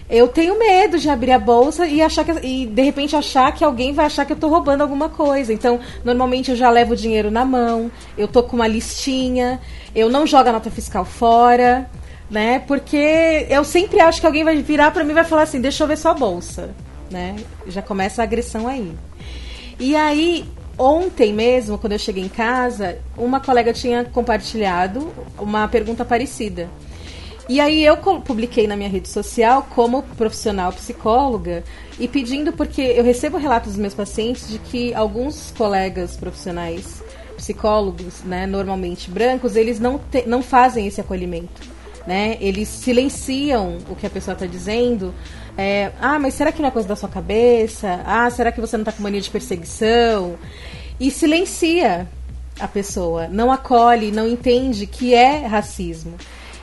eu tenho medo de abrir a bolsa e achar que e de repente achar que alguém vai achar que eu tô roubando alguma coisa. Então, normalmente eu já levo o dinheiro na mão, eu tô com uma listinha, eu não jogo a nota fiscal fora, né? Porque eu sempre acho que alguém vai virar pra mim e vai falar assim: "Deixa eu ver sua bolsa", né? Já começa a agressão aí. E aí, ontem mesmo, quando eu cheguei em casa, uma colega tinha compartilhado uma pergunta parecida. E aí eu publiquei na minha rede social como profissional psicóloga e pedindo porque eu recebo relatos dos meus pacientes de que alguns colegas profissionais psicólogos, né, normalmente brancos, eles não, te- não fazem esse acolhimento, né? Eles silenciam o que a pessoa está dizendo. É, ah, mas será que não é coisa da sua cabeça? Ah, será que você não está com mania de perseguição? E silencia a pessoa, não acolhe, não entende que é racismo.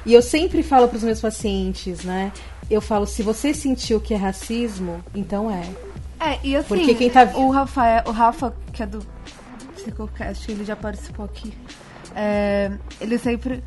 E eu sempre falo para os meus pacientes, né? Eu falo, se você sentiu que é racismo, então é. É, e assim, Porque quem tá- o Rafael, o Rafa, que é do Psicocast, ele já participou aqui. é, ele sempre.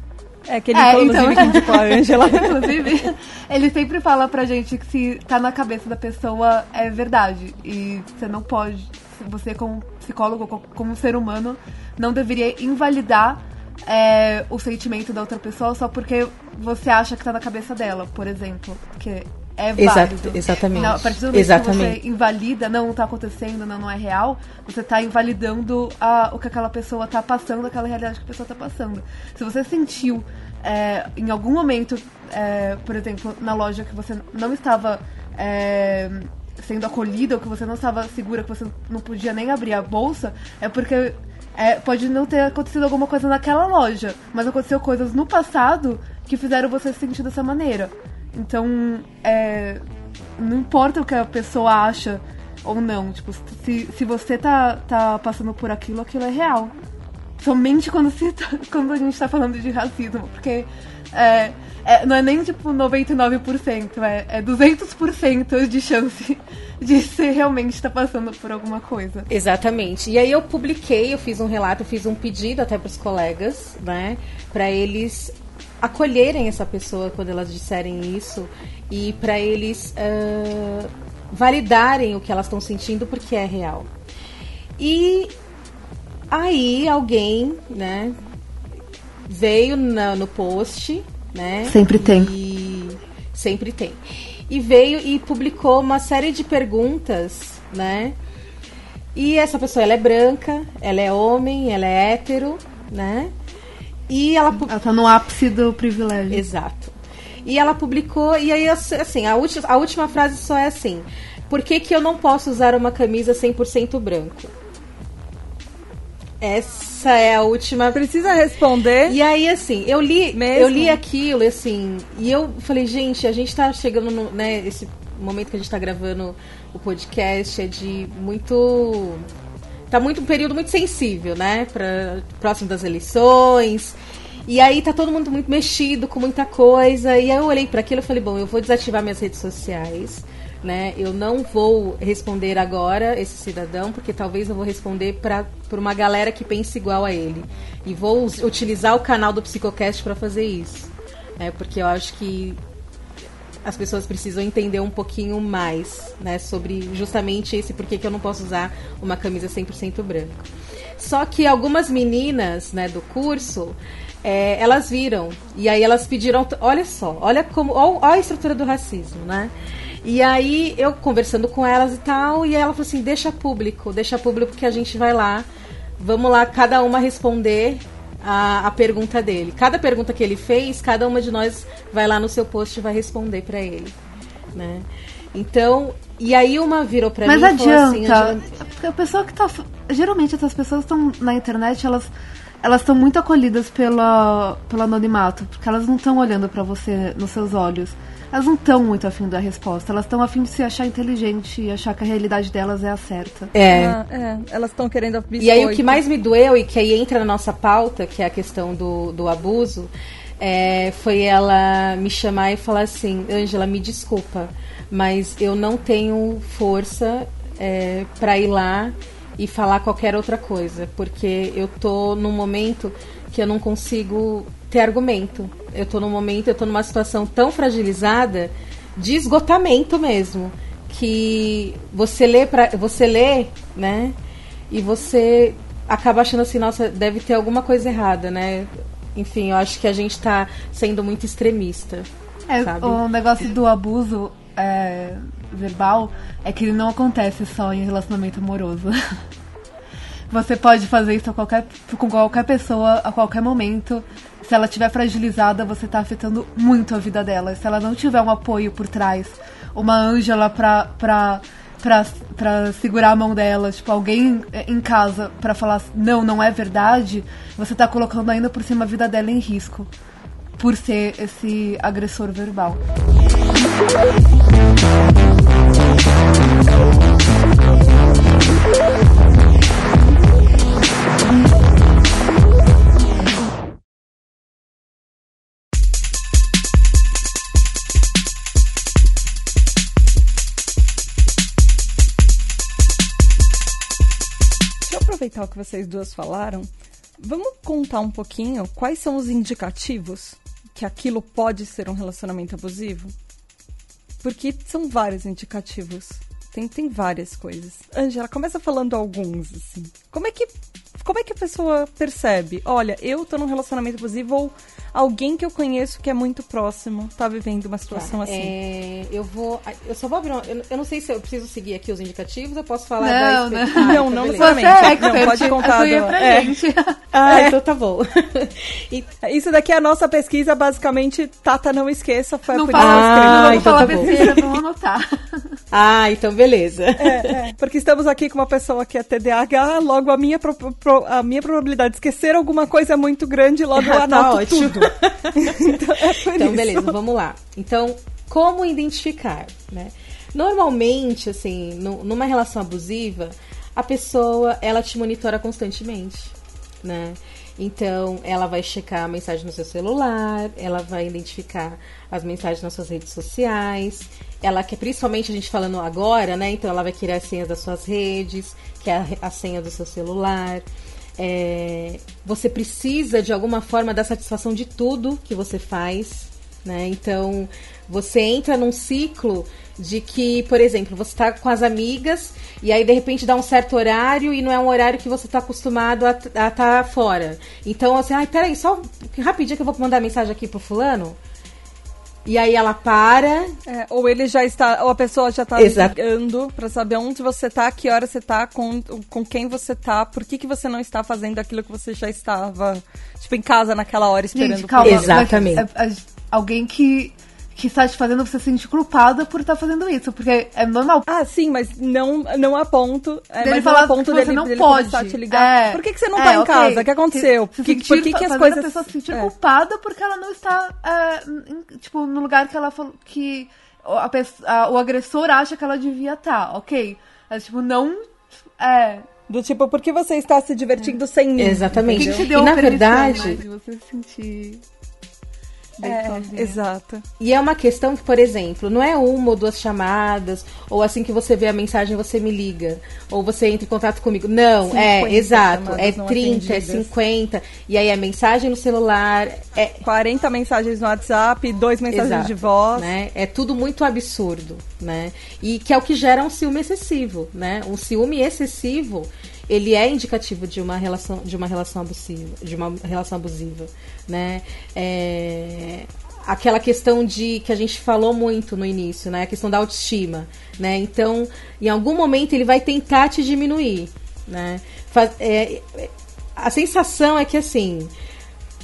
É que ele, É, inclusive, então- indicou a Angela. Inclusive, ele sempre fala pra gente que se tá na cabeça da pessoa é verdade. E você não pode, você como psicólogo, co- como ser humano, não deveria invalidar é, o sentimento da outra pessoa só porque você acha que tá na cabeça dela, por exemplo. Que é válido. exatamente. Não, a partir do momento que Exatamente. você invalida, não tá acontecendo, não, não é real, você tá invalidando a, o que aquela pessoa tá passando, aquela realidade que a pessoa tá passando. Se você sentiu é, em algum momento, é, por exemplo, na loja que você não estava é, sendo acolhida, ou que você não estava segura, que você não podia nem abrir a bolsa, é porque é, pode não ter acontecido alguma coisa naquela loja, mas aconteceu coisas no passado que fizeram você se sentir dessa maneira. Então, é, não importa o que a pessoa acha ou não. Tipo, se, se você tá, tá passando por aquilo, aquilo é real. Somente quando, se tá- quando a gente tá falando de racismo. Porque é, é, não é nem tipo 99%, é, é 200% de chance de você realmente estar passando por alguma coisa. Exatamente. E aí eu publiquei, eu fiz um relato, fiz um pedido até para os colegas, né, para eles acolherem essa pessoa quando elas disserem isso e para eles ah, validarem o que elas estão sentindo porque é real. E aí alguém, né, veio na- no post, né? Sempre tem. E sempre tem. E veio e publicou uma série de perguntas, né? E essa pessoa, ela é branca, ela é homem, ela é hétero, né? E ela Ela tá no ápice do privilégio. Exato. E ela publicou, e aí, assim, a, ulti- a última frase só é assim: Por que, que eu não posso usar uma camisa 100% branco? Essa é a última. Precisa responder. E aí, assim, eu li, Mesmo? eu li aquilo, assim, e eu falei, gente, a gente tá chegando no, né, esse momento que a gente tá gravando o podcast é de muito tá muito um período muito sensível, né, para próximo das eleições. E aí tá todo mundo muito mexido com muita coisa. E aí eu olhei para aquilo e falei, bom, eu vou desativar minhas redes sociais, né? Eu não vou responder agora esse cidadão, porque talvez eu vou responder para uma galera que pensa igual a ele. E vou utilizar o canal do Psicocast para fazer isso. Né? Porque eu acho que as pessoas precisam entender um pouquinho mais, né, sobre justamente esse porquê que eu não posso usar uma camisa 100% branca. Só que algumas meninas, né, do curso, é, elas viram. E aí elas pediram. Olha só, olha como. Olha a estrutura do racismo, né? E aí eu conversando com elas e tal, e ela falou assim: deixa público, deixa público que a gente vai lá. Vamos lá, cada uma responder a, a pergunta dele. Cada pergunta que ele fez, cada uma de nós vai lá no seu post e vai responder para ele. Né? Então, e aí uma virou pra Mas mim e falou assim... adianta. A pessoa que tá... Geralmente essas pessoas estão na internet, elas elas estão muito acolhidas pela, pelo anonimato, porque elas não estão olhando para você nos seus olhos. Elas não estão muito afim da resposta, elas estão afim de se achar inteligente e achar que a realidade delas é a certa. É. Ah, é, elas estão querendo biscoito. E aí o que mais me doeu, e que aí entra na nossa pauta, que é a questão do, do abuso, é, foi ela me chamar e falar assim, Ângela, me desculpa, mas eu não tenho força é, para ir lá e falar qualquer outra coisa, porque eu tô num momento que eu não consigo ter argumento. Eu tô num momento, eu tô numa situação tão fragilizada de esgotamento mesmo, que você lê para você lê, né? E você acaba achando assim, nossa, deve ter alguma coisa errada, né? Enfim, eu acho que a gente tá sendo muito extremista. É, sabe? o negócio do abuso é, verbal é que ele não acontece só em relacionamento amoroso. Você pode fazer isso qualquer, com qualquer pessoa, a qualquer momento. Se ela estiver fragilizada, você está afetando muito a vida dela. Se ela não tiver um apoio por trás, uma Ângela pra, pra, pra, pra segurar a mão dela, tipo, alguém em casa pra falar não, não é verdade, você tá colocando ainda por cima a vida dela em risco. Por ser esse agressor verbal. Aproveitar o que vocês duas falaram. Vamos contar um pouquinho quais são os indicativos que aquilo pode ser um relacionamento abusivo? Porque são vários indicativos. Tem, tem várias coisas. Angela, começa falando alguns, assim. Como é que como é que a pessoa percebe? Olha, eu tô num relacionamento abusivo ou alguém que eu conheço que é muito próximo tá vivendo uma situação Tá, assim. é, eu vou. Eu só vou abrir. uma- eu, eu não sei se eu preciso seguir aqui os indicativos, eu posso falar Não, da não. Ah, Não, não necessariamente. Você é Não, pode contar do- pra é. gente. Ah, então tá bom. E- Isso daqui é a nossa pesquisa, basicamente, Tata, não esqueça, foi Não a fala, escrevi. Ah, não vou então falar tá bom. besteira, vamos anotar. ah, então beleza. É, é, porque estamos aqui com uma pessoa que é TDAH, logo a minha, pro- pro- a minha probabilidade de esquecer alguma coisa é muito grande, logo eu tá anoto ótimo. tudo. então, é Então, isso. beleza, vamos lá. Então, como identificar, né? Normalmente, assim, nu- numa relação abusiva, a pessoa, ela te monitora constantemente, né? Então, ela vai checar a mensagem no seu celular, ela vai identificar as mensagens nas suas redes sociais, ela quer, principalmente a gente falando agora, né? Então, ela vai querer as senhas das suas redes, que é a, a senha do seu celular. É, você precisa, de alguma forma, dar satisfação de tudo que você faz, né? Então, você entra num ciclo de que, por exemplo, você está com as amigas e aí de repente dá um certo horário e não é um horário que você está acostumado a estar fora. Então, assim, ai, peraí, só rapidinho que eu vou mandar mensagem aqui pro fulano. E aí ela para, É, ou ele já está, ou a pessoa já está Exato. ligando pra saber onde você tá, que hora você tá, com, com quem você tá, por que, que você não está fazendo aquilo que você já estava, tipo, em casa naquela hora esperando Gente, calma. Exatamente. É- é- alguém que, que está te fazendo você se sentir culpada por estar fazendo isso. Porque é normal. Ah, sim, mas não, não a ponto. É, Dele mas falar não a ponto que dele, você não dele pode. te ligar. É. Por que, que você não É, tá em ok. casa? O que aconteceu? Se Por que, sentir- por que, que as coisas. a pessoa se sentir É. culpada porque ela não está, é, em- tipo, no lugar que ela falou que a a- o agressor acha que ela devia estar, ok? Mas, tipo, não. É. Do tipo, por que você está se divertindo sem mim? Exatamente. Quem te E deu na a permissão, verdade- né, de você se sentir. É, exato. E é uma questão que, por exemplo, não é uma ou duas chamadas, ou assim que você vê a mensagem você me liga, ou você entra em contato comigo. Não, 50 é, exato. É não 30, é atendidas. 50, e aí é mensagem no celular, é, 40 mensagens no WhatsApp, dois mensagens Exato, de voz. né? É tudo muito absurdo, né? E que é o que gera um ciúme excessivo, né? Um ciúme excessivo ele é indicativo de uma relação de uma relação abusiva, de uma relação abusiva, né? É, aquela questão de que a gente falou muito no início, né? A questão da autoestima, né? Então, em algum momento ele vai tentar te diminuir, né? É, a sensação é que assim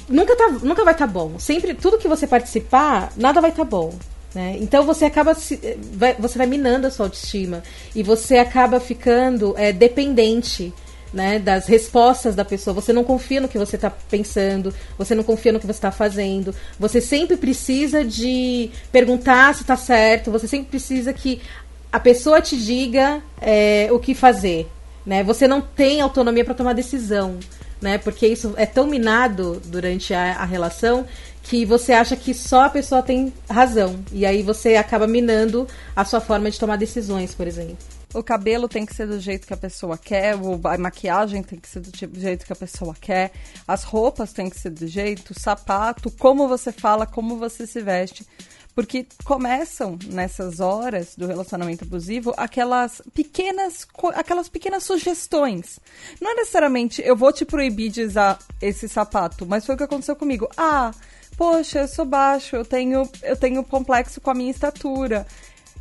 nunca, tá, nunca vai estar tá bom. Sempre tudo que você participar, nada vai estar tá bom. Né? Então você acaba se, vai, você vai minando a sua autoestima e você acaba ficando é, dependente né, das respostas da pessoa. Você não confia no que você está pensando, você não confia no que você está fazendo. Você sempre precisa de perguntar se está certo. Você sempre precisa que a pessoa te diga é, o que fazer. Né? Você não tem autonomia para tomar decisão. Né? Porque isso é tão minado durante a, a relação que você acha que só a pessoa tem razão. E aí você acaba minando a sua forma de tomar decisões, por exemplo. O cabelo tem que ser do jeito que a pessoa quer, a maquiagem tem que ser do jeito que a pessoa quer, as roupas tem que ser do jeito, o sapato, como você fala, como você se veste. Porque começam nessas horas do relacionamento abusivo aquelas pequenas, aquelas pequenas sugestões. Não é necessariamente eu vou te proibir de usar esse sapato, mas foi o que aconteceu comigo. Ah, poxa, eu sou baixo, eu tenho, eu tenho complexo com a minha estatura.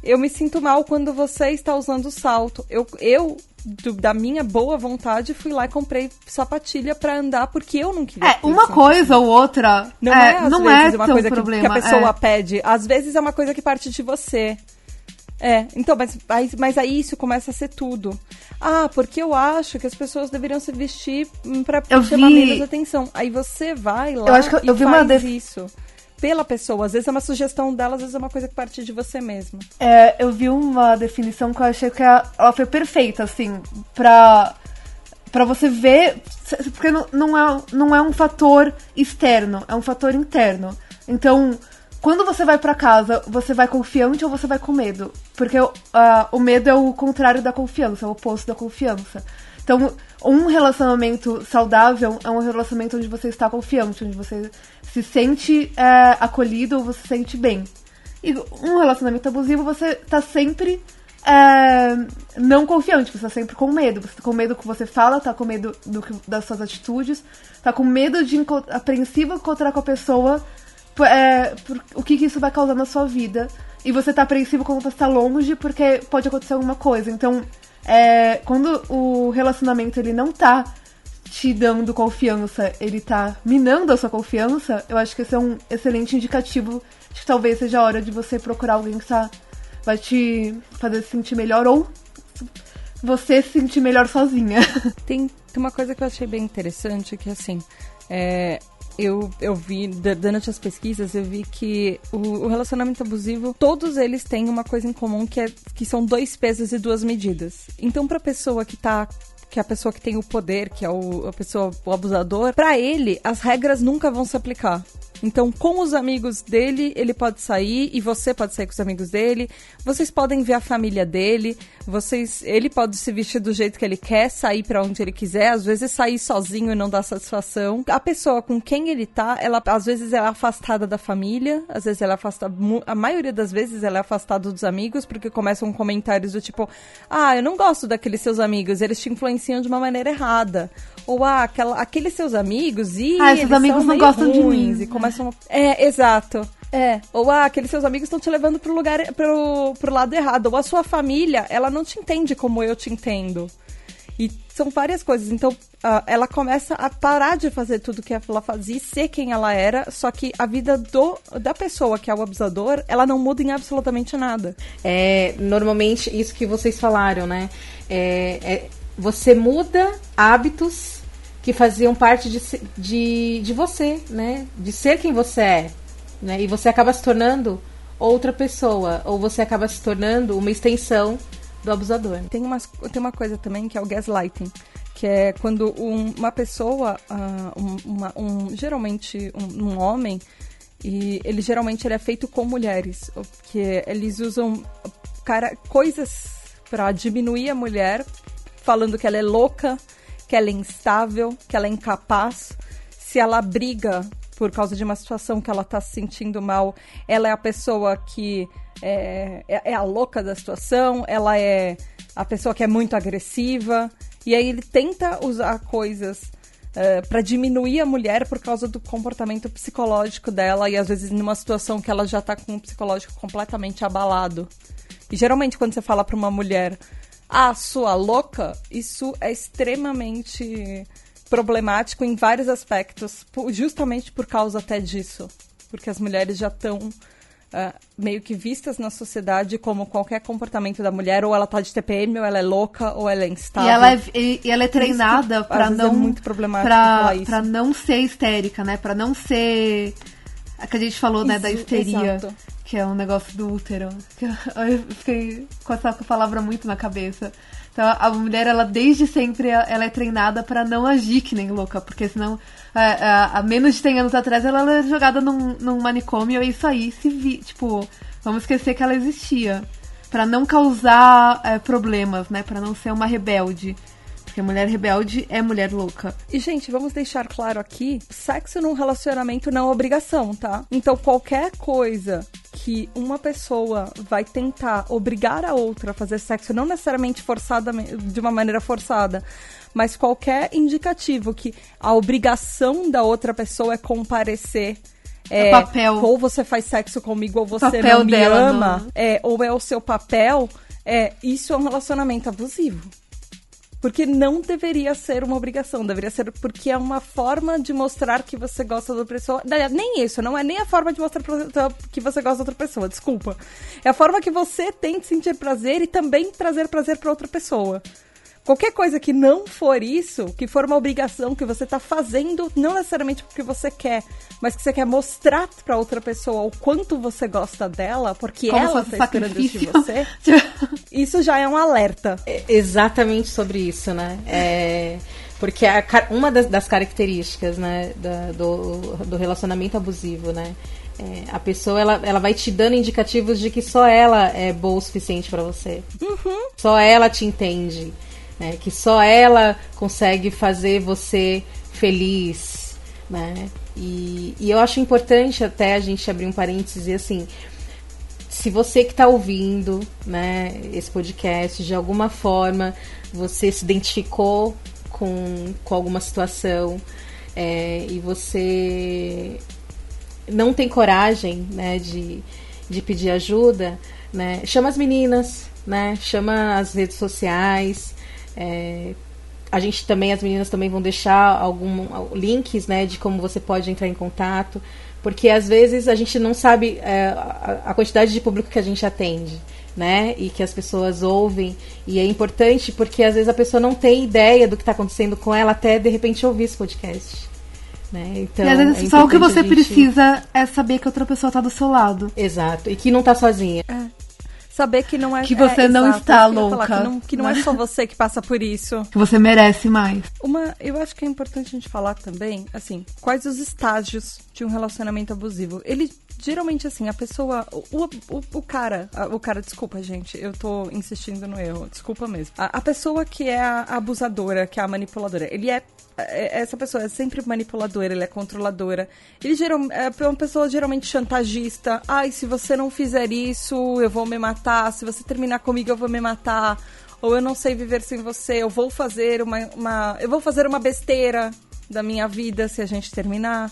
Eu me sinto mal quando você está usando salto. Eu, eu do, da minha boa vontade, fui lá e comprei sapatilha para andar porque eu não queria. É, uma coisa ou outra. Não é, é não é uma coisa que, que, a pessoa é. pede. Às vezes é uma coisa que parte de você. É, então, mas, mas aí isso começa a ser tudo. Ah, porque eu acho que as pessoas deveriam se vestir hum, pra eu chamar vi... menos atenção. Aí você vai lá eu acho que eu, e eu vi faz uma isso. Pela pessoa. Às vezes é uma sugestão dela, às vezes é uma coisa que parte de você mesmo. É, eu vi uma definição que eu achei que ela foi perfeita, assim, pra para você ver, porque não, não, é, não é um fator externo, é um fator interno. Então, quando você vai para casa, você vai confiante ou você vai com medo? Porque uh, o medo é o contrário da confiança, é o oposto da confiança. Então, um relacionamento saudável é um relacionamento onde você está confiante, onde você se sente é, acolhido ou você se sente bem. E um relacionamento abusivo, você está sempre é, não confiante, você está sempre com medo. Você tá com medo do que você fala, está com medo do que, das suas atitudes, está com medo de apreensivo encontrar com a pessoa é, por, o que, que, isso vai causar na sua vida. E você tá apreensivo quando você tá longe, porque pode acontecer alguma coisa. Então, é, quando o relacionamento ele não tá te dando confiança, ele tá minando a sua confiança, eu acho que esse é um excelente indicativo de que talvez seja a hora de você procurar alguém que tá, vai te fazer se sentir melhor ou você se sentir melhor sozinha. Tem, tem uma coisa que eu achei bem interessante, que assim, é, eu, eu vi, durante as pesquisas, eu vi que o, o, relacionamento abusivo, todos eles têm uma coisa em comum que, é, que são dois pesos e duas medidas. Então, pra pessoa que tá que é a pessoa que tem o poder, que é o, a pessoa, o abusador, para ele as regras nunca vão se aplicar. Então, com os amigos dele, ele pode sair e você pode sair com os amigos dele. Vocês podem ver a família dele. Vocês, ele pode se vestir do jeito que ele quer, sair para onde ele quiser. Às vezes sair sozinho e não dar satisfação. A pessoa com quem ele tá, ela às vezes ela é afastada da família, às vezes ela é a maioria das vezes ela é afastada dos amigos porque começam comentários do tipo: "Ah, eu não gosto daqueles seus amigos, eles te influenciam de uma maneira errada". Ou ah, aquela, aqueles seus amigos e ah, esses amigos não gostam de mim. E começam É, exato. É, ou ah, aqueles seus amigos estão te levando pro lugar pro, pro lado errado, ou a sua família, ela não te entende como eu te entendo. E são várias coisas. Então, uh, ela começa a parar de fazer tudo que ela fazia, ser quem ela era, só que a vida do, da pessoa que é o abusador, ela não muda em absolutamente nada. É, normalmente, isso que vocês falaram, né? É, é, você muda hábitos que faziam parte de, de, de você, né? De ser quem você é. Né? E você acaba se tornando outra pessoa. Ou você acaba se tornando uma extensão do abusador. Tem uma, tem uma coisa também que é o gaslighting. Que é quando um, uma pessoa, uh, um, uma, um, geralmente um, um homem, e ele geralmente ele é feito com mulheres, que eles usam cara, coisas para diminuir a mulher, falando que ela é louca, que ela é instável, que ela é incapaz. Se ela briga por causa de uma situação que ela está se sentindo mal, ela é a pessoa que é, é, é, a louca da situação, ela é a pessoa que é muito agressiva. E aí ele tenta usar coisas uh, para diminuir a mulher por causa do comportamento psicológico dela e às vezes numa situação que ela já tá com o psicológico completamente abalado. E geralmente quando você fala para uma mulher, ah, sua louca, isso é extremamente problemático em vários aspectos, justamente por causa até disso. Porque as mulheres já estão uh, meio que vistas na sociedade como qualquer comportamento da mulher, ou ela tá de TPM, ou ela é louca, ou ela é instável. E ela é, e, e ela é treinada para é não. É muito problemático pra, pra não ser histérica, né? Pra não ser. A que a gente falou, né, da histeria. Exato. Que é um negócio do útero. Que eu, fiquei com essa palavra muito na cabeça. Então a mulher, ela desde sempre, ela é treinada para não agir que nem louca, porque senão, há menos de 100 anos atrás, ela é jogada num, num manicômio e isso aí se vi, tipo, vamos esquecer que ela existia. para não causar é, problemas, né? para não ser uma rebelde. Porque mulher rebelde é mulher louca. E, gente, vamos deixar claro aqui: sexo num relacionamento não é obrigação, tá? Então, qualquer coisa que uma pessoa vai tentar obrigar a outra a fazer sexo, não necessariamente forçada, de uma maneira forçada, mas qualquer indicativo que a obrigação da outra pessoa é comparecer é, papel. ou você faz sexo comigo ou você não me ama, não. é, ou é o seu papel, é, isso é um relacionamento abusivo. Porque não deveria ser uma obrigação, deveria ser porque é uma forma de mostrar que você gosta da outra pessoa. Nem isso, não é nem a forma de mostrar que você gosta da outra pessoa, desculpa. É a forma que você tem de sentir prazer e também trazer prazer para outra pessoa. Qualquer coisa que não for isso, que for uma obrigação que você está fazendo, não necessariamente porque você quer, mas que você quer mostrar para outra pessoa o quanto você gosta dela, porque Como ela está esperando isso de você, isso já é um alerta. É exatamente sobre isso, né? É, porque a, uma das, das, características né, da, do, do relacionamento abusivo, né? É, a pessoa ela, ela vai te dando indicativos de que só ela é boa o suficiente para você. Uhum. Só ela te entende né? Que só ela consegue fazer você feliz, né? E, e eu acho importante até a gente abrir um parênteses e assim, se você que está ouvindo, né, esse podcast, de alguma forma você se identificou com, com alguma situação é, e você não tem coragem, né, de, de pedir ajuda, né, chama as meninas, né, chama as redes sociais, é, a gente também, as meninas também vão deixar alguns links, né, de como você pode entrar em contato, porque às vezes a gente não sabe é, a, a, quantidade de público que a gente atende, né, e que as pessoas ouvem, e é importante porque às vezes a pessoa não tem ideia do que está acontecendo com ela até de repente ouvir esse podcast. Né? Então, e às vezes é só o que você gente... precisa é saber que outra pessoa está do seu lado. Exato, e que não está sozinha. É saber que não é que você é, não exato, está louca, falar, que, não, que não é só você que passa por isso, que você merece mais. Uma, eu acho que é importante a gente falar também, assim, quais os estágios de um relacionamento abusivo. Ele geralmente assim, a pessoa, o, o, o cara, o cara, desculpa, gente, eu tô insistindo no erro, desculpa mesmo. A, a pessoa que é a abusadora, que é a manipuladora, ele é é, essa pessoa é sempre manipuladora, ele é controladora. Ele geral, é uma pessoa geralmente chantagista. Ai, se você não fizer isso, eu vou me matar. Se você terminar comigo, eu vou me matar. Ou eu não sei viver sem você. Eu vou fazer uma, uma eu vou fazer uma besteira da minha vida se a gente terminar.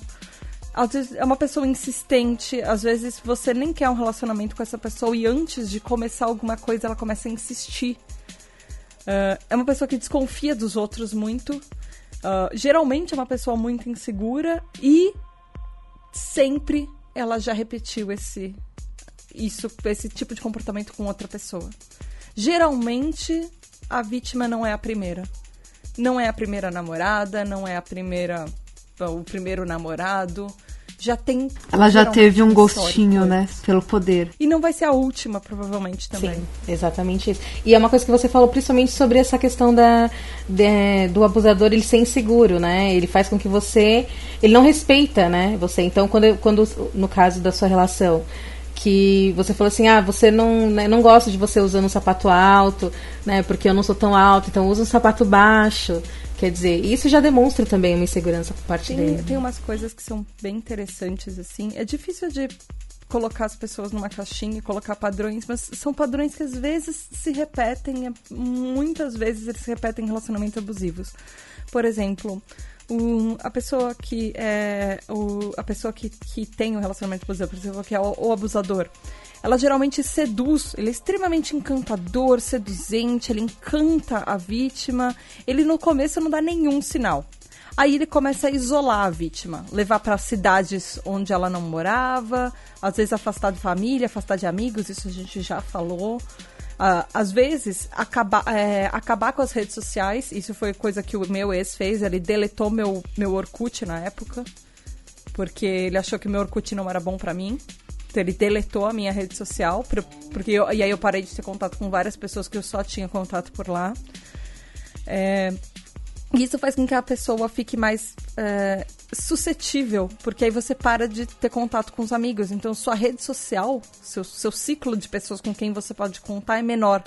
É uma pessoa insistente. Às vezes você nem quer um relacionamento com essa pessoa e antes de começar alguma coisa ela começa a insistir. Uh, é uma pessoa que desconfia dos outros muito. Uh, geralmente é uma pessoa muito insegura e sempre ela já repetiu esse isso esse tipo de comportamento com outra pessoa. Geralmente a vítima não é a primeira. Não é a primeira namorada, não é a primeira o primeiro namorado já tem. Ela já teve um gostinho, né? Pelo poder. E não vai ser a última, provavelmente, também. Sim, exatamente isso. E é uma coisa que você falou principalmente sobre essa questão da, de, do abusador ele ser inseguro, né? Ele faz com que você. Ele não respeita, né? Você. Então, quando, quando no caso da sua relação que você falou assim, ah, você não, né, não gosta de você usando um sapato alto, né? Porque eu não sou tão alto, então usa um sapato baixo. Quer dizer, isso já demonstra também uma insegurança por parte tem, dele. Tem umas coisas que são bem interessantes, assim. É difícil de colocar as pessoas numa caixinha e colocar padrões, mas são padrões que às vezes se repetem, é, muitas vezes eles se repetem em relacionamentos abusivos. Por exemplo, o, a pessoa que é o, a pessoa que, que tem um relacionamento abusivo, por exemplo, que é o, o abusador, ela geralmente seduz, ele é extremamente encantador, seduzente, ele encanta a vítima. Ele no começo não dá nenhum sinal. Aí ele começa a isolar a vítima, levar para cidades onde ela não morava, às vezes afastar de família, afastar de amigos, isso a gente já falou. Uh, às vezes, acabar, é, acabar com as redes sociais, isso foi coisa que o meu ex fez, ele deletou meu, meu Orkut na época, porque ele achou que meu Orkut não era bom para mim. Então, ele deletou a minha rede social, porque eu, e aí eu parei de ter contato com várias pessoas que eu só tinha contato por lá. É, isso faz com que a pessoa fique mais é, suscetível, porque aí você para de ter contato com os amigos. Então, sua rede social, seu, seu ciclo de pessoas com quem você pode contar é menor.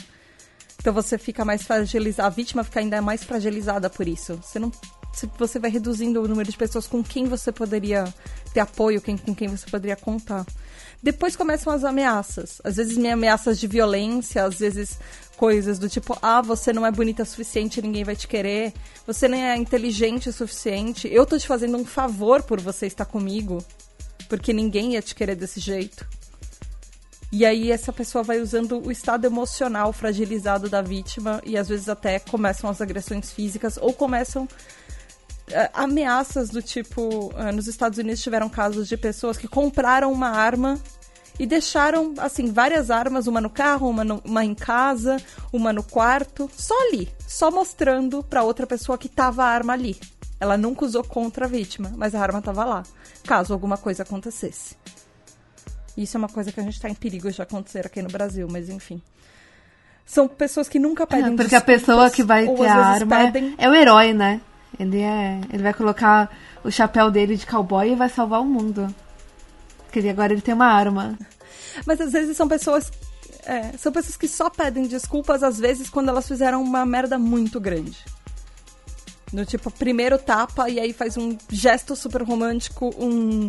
Então, você fica mais fragilizada, a vítima fica ainda mais fragilizada por isso. Você não você vai reduzindo o número de pessoas com quem você poderia ter apoio, quem, com quem você poderia contar. Depois começam as ameaças. Às vezes ameaças de violência, às vezes coisas do tipo, ah, você não é bonita o suficiente, ninguém vai te querer, você nem é inteligente o suficiente, eu tô te fazendo um favor por você estar comigo, porque ninguém ia te querer desse jeito. E aí essa pessoa vai usando o estado emocional fragilizado da vítima e às vezes até começam as agressões físicas ou começam uh, ameaças do tipo, uh, nos Estados Unidos tiveram casos de pessoas que compraram uma arma e deixaram, assim, várias armas, uma no carro, uma, no, uma em casa, uma no quarto, só ali, só mostrando para outra pessoa que tava a arma ali. Ela nunca usou contra a vítima, mas a arma tava lá, caso alguma coisa acontecesse. Isso é uma coisa que a gente tá em perigo de acontecer aqui no Brasil, mas enfim. São pessoas que nunca pedem é, Porque a pessoa que vai ter a arma é, pedem... é o herói, né? Ele, é, ele vai colocar o chapéu dele de cowboy e vai salvar o mundo. Porque agora ele tem uma arma. Mas às vezes são pessoas. É, são pessoas que só pedem desculpas, às vezes, quando elas fizeram uma merda muito grande. No tipo, primeiro tapa e aí faz um gesto super romântico, um,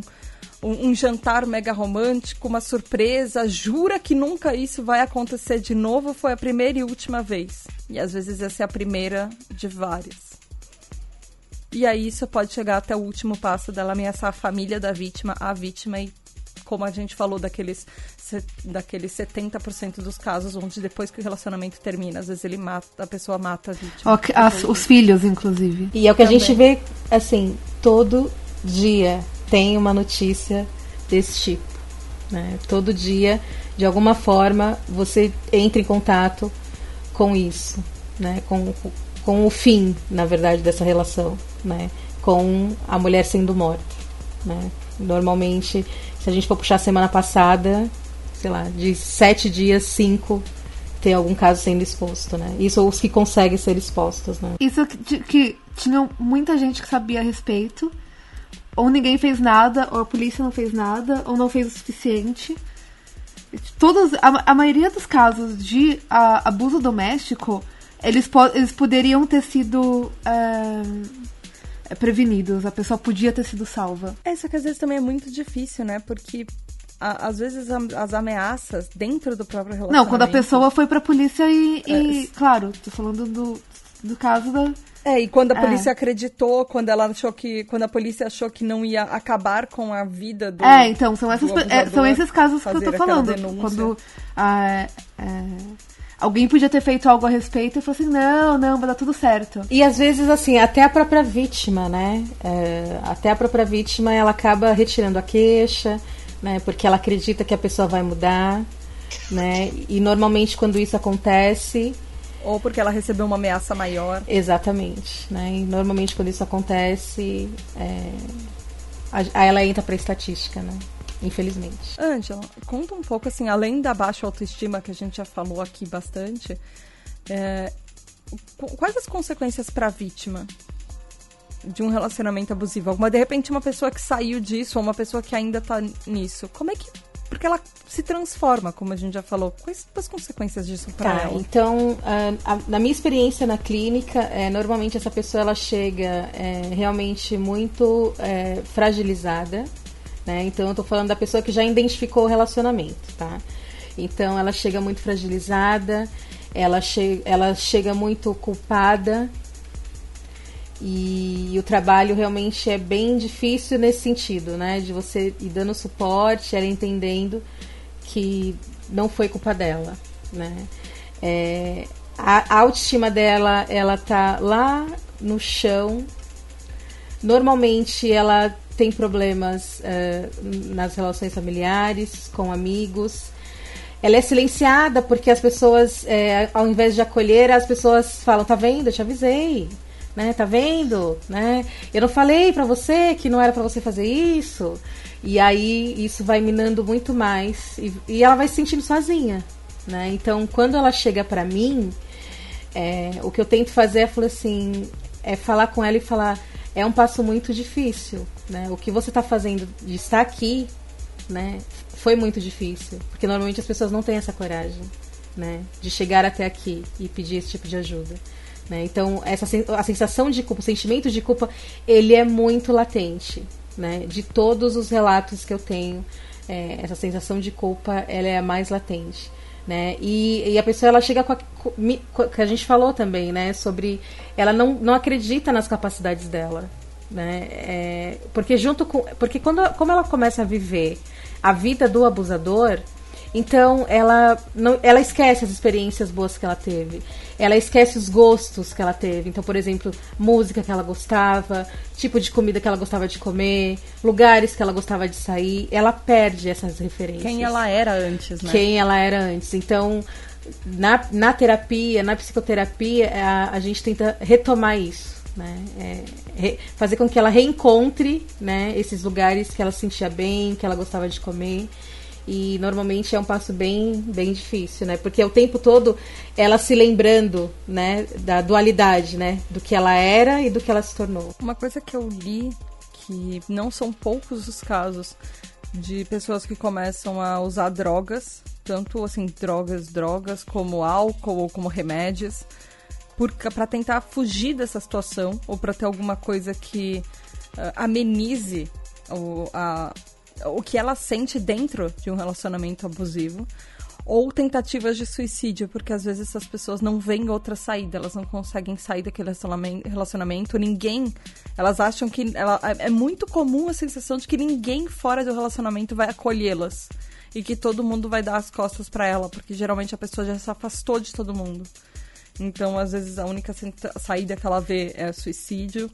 um, um, jantar mega romântico, uma surpresa, jura que nunca isso vai acontecer de novo, foi a primeira e última vez. E às vezes essa é a primeira de várias. E aí isso pode chegar até o último passo dela ameaçar a família da vítima, a vítima e como a gente falou daqueles, daqueles 70% dos casos onde depois que o relacionamento termina, às vezes ele mata, a pessoa mata a vítima. Okay, as, os filhos, inclusive. E é o que Também. a gente vê, assim, todo dia tem uma notícia desse tipo. Né? Todo dia, de alguma forma, você entra em contato com isso, né? com, com o fim, na verdade, dessa relação, né? com a mulher sendo morta. Né? Normalmente se a gente for puxar semana passada, sei lá, de sete dias, cinco tem algum caso sendo exposto, né? Isso ou os que conseguem ser expostos, né? Isso que, que tinha muita gente que sabia a respeito, ou ninguém fez nada, ou a polícia não fez nada, ou não fez o suficiente. Todos, a, a maioria dos casos de a, abuso doméstico, eles, po eles poderiam ter sido é, prevenidos, a pessoa podia ter sido salva. É, só que às vezes também é muito difícil, né? Porque a, às vezes as ameaças dentro do próprio relacionamento. Não, quando a pessoa foi pra polícia e. e é. Claro, tô falando do, do caso da. É, e quando a é. polícia é. acreditou, quando ela achou que. Quando a polícia achou que não ia acabar com a vida do. É, então, são, essas, é, são esses casos que eu tô falando. Quando. Ah, é, Alguém podia ter feito algo a respeito e falou assim: não, não, vai dar tudo certo. E às vezes, assim, até a própria vítima, né? É, até a própria vítima, ela acaba retirando a queixa, né? Porque ela acredita que a pessoa vai mudar, né? E normalmente, quando isso acontece. Ou porque ela recebeu uma ameaça maior. Exatamente, né? E normalmente, quando isso acontece, é, aí ela entra para estatística, né? Infelizmente. Angela, conta um pouco, assim, além da baixa autoestima que a gente já falou aqui bastante, é, quais as consequências para a vítima de um relacionamento abusivo? Alguma, de repente, uma pessoa que saiu disso ou uma pessoa que ainda está nisso, como é que porque ela se transforma, como a gente já falou. Quais as consequências disso para tá, ela? Então, a, na minha experiência na clínica, é, normalmente essa pessoa ela chega é, realmente muito é, fragilizada, né? Então eu tô falando da pessoa que já identificou o relacionamento, tá? Então ela chega muito fragilizada, ela, che ela chega muito culpada e, o trabalho realmente é bem difícil nesse sentido, né? De você ir dando suporte, ela entendendo que não foi culpa dela, né? É, a autoestima dela, ela tá lá no chão. Normalmente ela tem problemas uh, nas relações familiares, com amigos. Ela é silenciada porque as pessoas, é, ao invés de acolher, as pessoas falam: tá vendo? Eu te avisei, né? Tá vendo, né? Eu não falei para você que não era para você fazer isso. E aí isso vai minando muito mais e, e ela vai se sentindo sozinha, né? Então, quando ela chega para mim, é, o que eu tento fazer é falar assim, é falar com ela e falar é um passo muito difícil, né? O que você está fazendo de estar aqui, né? Foi muito difícil, porque normalmente as pessoas não têm essa coragem, né? De chegar até aqui e pedir esse tipo de ajuda. Né? Então, essa, a sensação de culpa, o sentimento de culpa, ele é muito latente. Né? De todos os relatos que eu tenho, é, essa sensação de culpa ela é a mais latente né? E, e a pessoa ela chega com a, com, que a gente falou também, né? Sobre ela não, não acredita nas capacidades dela, né? É, porque junto com porque quando como ela começa a viver a vida do abusador, então ela não, ela esquece as experiências boas que ela teve. Ela esquece os gostos que ela teve. Então, por exemplo, música que ela gostava, tipo de comida que ela gostava de comer, lugares que ela gostava de sair. Ela perde essas referências. Quem ela era antes, né? Quem ela era antes. Então, na, na terapia, na psicoterapia, a, a gente tenta retomar isso. Né? É, re, fazer com que ela reencontre né, esses lugares que ela se sentia bem, que ela gostava de comer e normalmente é um passo bem, bem difícil, né? Porque o tempo todo ela se lembrando, né, da dualidade, né, do que ela era e do que ela se tornou. Uma coisa que eu li que não são poucos os casos de pessoas que começam a usar drogas, tanto assim drogas, drogas como álcool ou como remédios, para tentar fugir dessa situação ou para ter alguma coisa que uh, amenize o, a, o que ela sente dentro de um relacionamento abusivo ou tentativas de suicídio, porque às vezes essas pessoas não veem outra saída, elas não conseguem sair daquele relacionamento, ninguém, elas acham que ela, é, é muito comum a sensação de que ninguém fora do relacionamento vai acolhê-las e que todo mundo vai dar as costas para ela, porque geralmente a pessoa já se afastou de todo mundo. Então, às vezes a única saída que ela vê é suicídio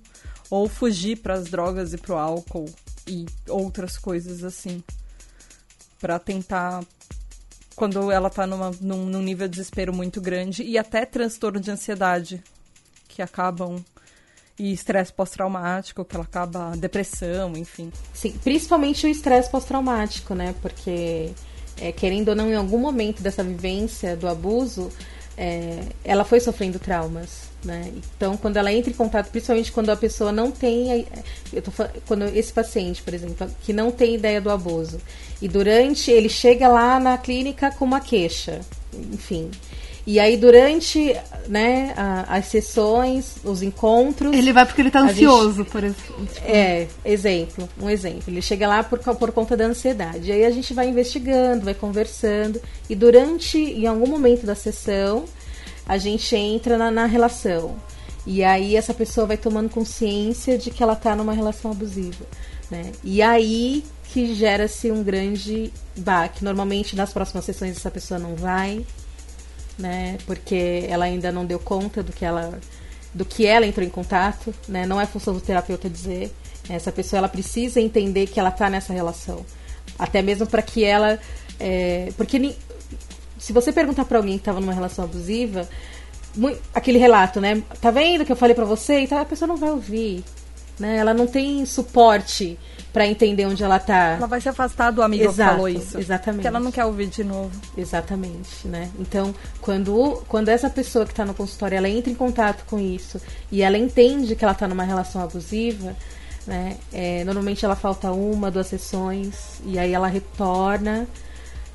ou fugir para as drogas e pro álcool e outras coisas assim. para tentar. Quando ela tá numa, num, num nível de desespero muito grande. E até transtorno de ansiedade. Que acabam e estresse pós-traumático, que ela acaba depressão, enfim. Sim, principalmente o estresse pós-traumático, né? Porque, é, querendo ou não, em algum momento dessa vivência do abuso, é, ela foi sofrendo traumas. Né? Então, quando ela entra em contato, principalmente quando a pessoa não tem, eu tô, quando esse paciente, por exemplo, que não tem ideia do abuso, e durante ele chega lá na clínica com uma queixa, enfim, e aí, durante né, a, as sessões, os encontros. Ele vai porque ele está ansioso, gente, por exemplo. É, exemplo, um exemplo. Ele chega lá por, por conta da ansiedade. E aí a gente vai investigando, vai conversando. E durante, em algum momento da sessão, a gente entra na, na relação. E aí essa pessoa vai tomando consciência de que ela está numa relação abusiva. Né? E aí que gera-se um grande baque. Normalmente nas próximas sessões essa pessoa não vai, né? Porque ela ainda não deu conta do que ela do que ela entrou em contato, né? Não é função do terapeuta dizer. Essa pessoa ela precisa entender que ela está nessa relação, até mesmo para que ela, é, porque se você perguntar para alguém que estava numa relação abusiva, muito, aquele relato, né? Tá vendo que eu falei para você? Então a pessoa não vai ouvir, né? Ela não tem suporte para entender onde ela tá. Ela vai se afastar do amigo Exato, que falou isso. Exatamente. Porque ela não quer ouvir de novo. Exatamente, né? Então, quando, quando essa pessoa que está no consultório, ela entra em contato com isso e ela entende que ela está numa relação abusiva, né? É, normalmente ela falta uma, duas sessões e aí ela retorna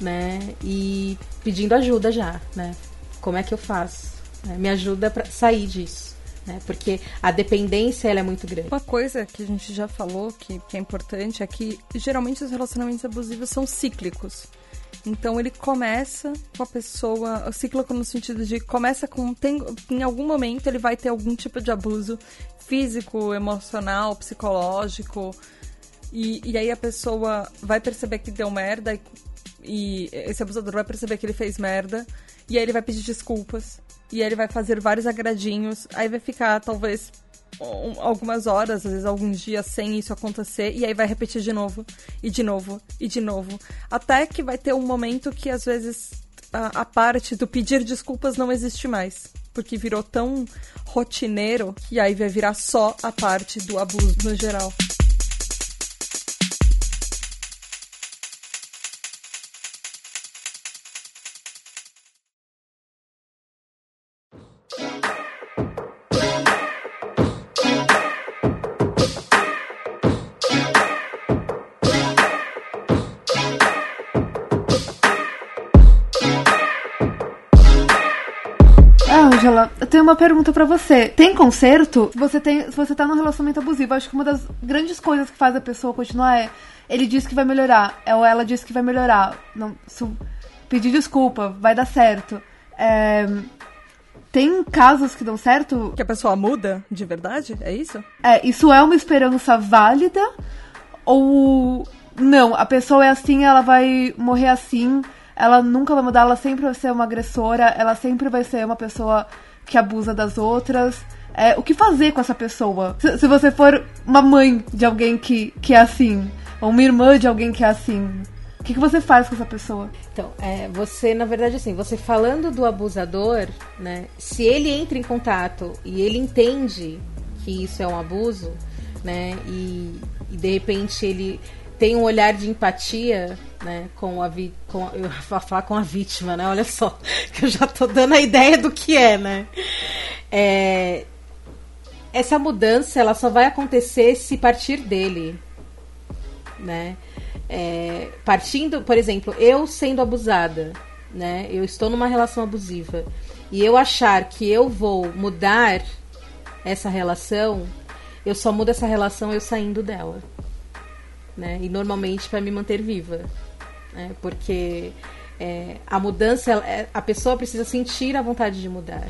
né? E pedindo ajuda já, né? Como é que eu faço? Né? Me ajuda para sair disso. Né? Porque a dependência ela é muito grande. Uma coisa que a gente já falou que, que é importante é que geralmente os relacionamentos abusivos são cíclicos. Então ele começa com a pessoa, cíclico no sentido de começa com tem, em algum momento ele vai ter algum tipo de abuso físico, emocional, psicológico. E, e aí a pessoa vai perceber que deu merda e, e esse abusador vai perceber que ele fez merda e aí ele vai pedir desculpas e ele vai fazer vários agradinhos, aí vai ficar talvez algumas horas, às vezes alguns dias sem isso acontecer, e aí vai repetir de novo, e de novo, e de novo. Até que vai ter um momento que às vezes a, a parte do pedir desculpas não existe mais. Porque virou tão rotineiro que aí vai virar só a parte do abuso no geral. Tenho uma pergunta para você. Tem conserto? Se você, tem, se você tá num relacionamento abusivo, acho que uma das grandes coisas que faz a pessoa continuar é ele diz que vai melhorar, é, ou ela diz que vai melhorar. Não, pedir desculpa, vai dar certo. É, tem casos que dão certo. Que a pessoa muda de verdade? É isso? É, isso é uma esperança válida? Ou não, a pessoa é assim, ela vai morrer assim ela nunca vai mudar, ela sempre vai ser uma agressora, ela sempre vai ser uma pessoa que abusa das outras. É, o que fazer com essa pessoa? Se, se, você for uma mãe de alguém que, que é assim, ou uma irmã de alguém que é assim, o que, que você faz com essa pessoa? Então, é, você, na verdade, assim, você falando do abusador, né? Se ele entra em contato e ele entende que isso é um abuso, né? E, e de repente ele tem um olhar de empatia né, com a vi com eu vou falar com a vítima, né? Olha só, que eu já tô dando a ideia do que é, né? É, essa mudança ela só vai acontecer se partir dele, né? É, partindo, por exemplo, eu sendo abusada, né? Eu estou numa relação abusiva e eu achar que eu vou mudar essa relação, eu só mudo essa relação eu saindo dela né? E normalmente para me manter viva, né? Porque é, a mudança, é, a pessoa precisa sentir a vontade de mudar.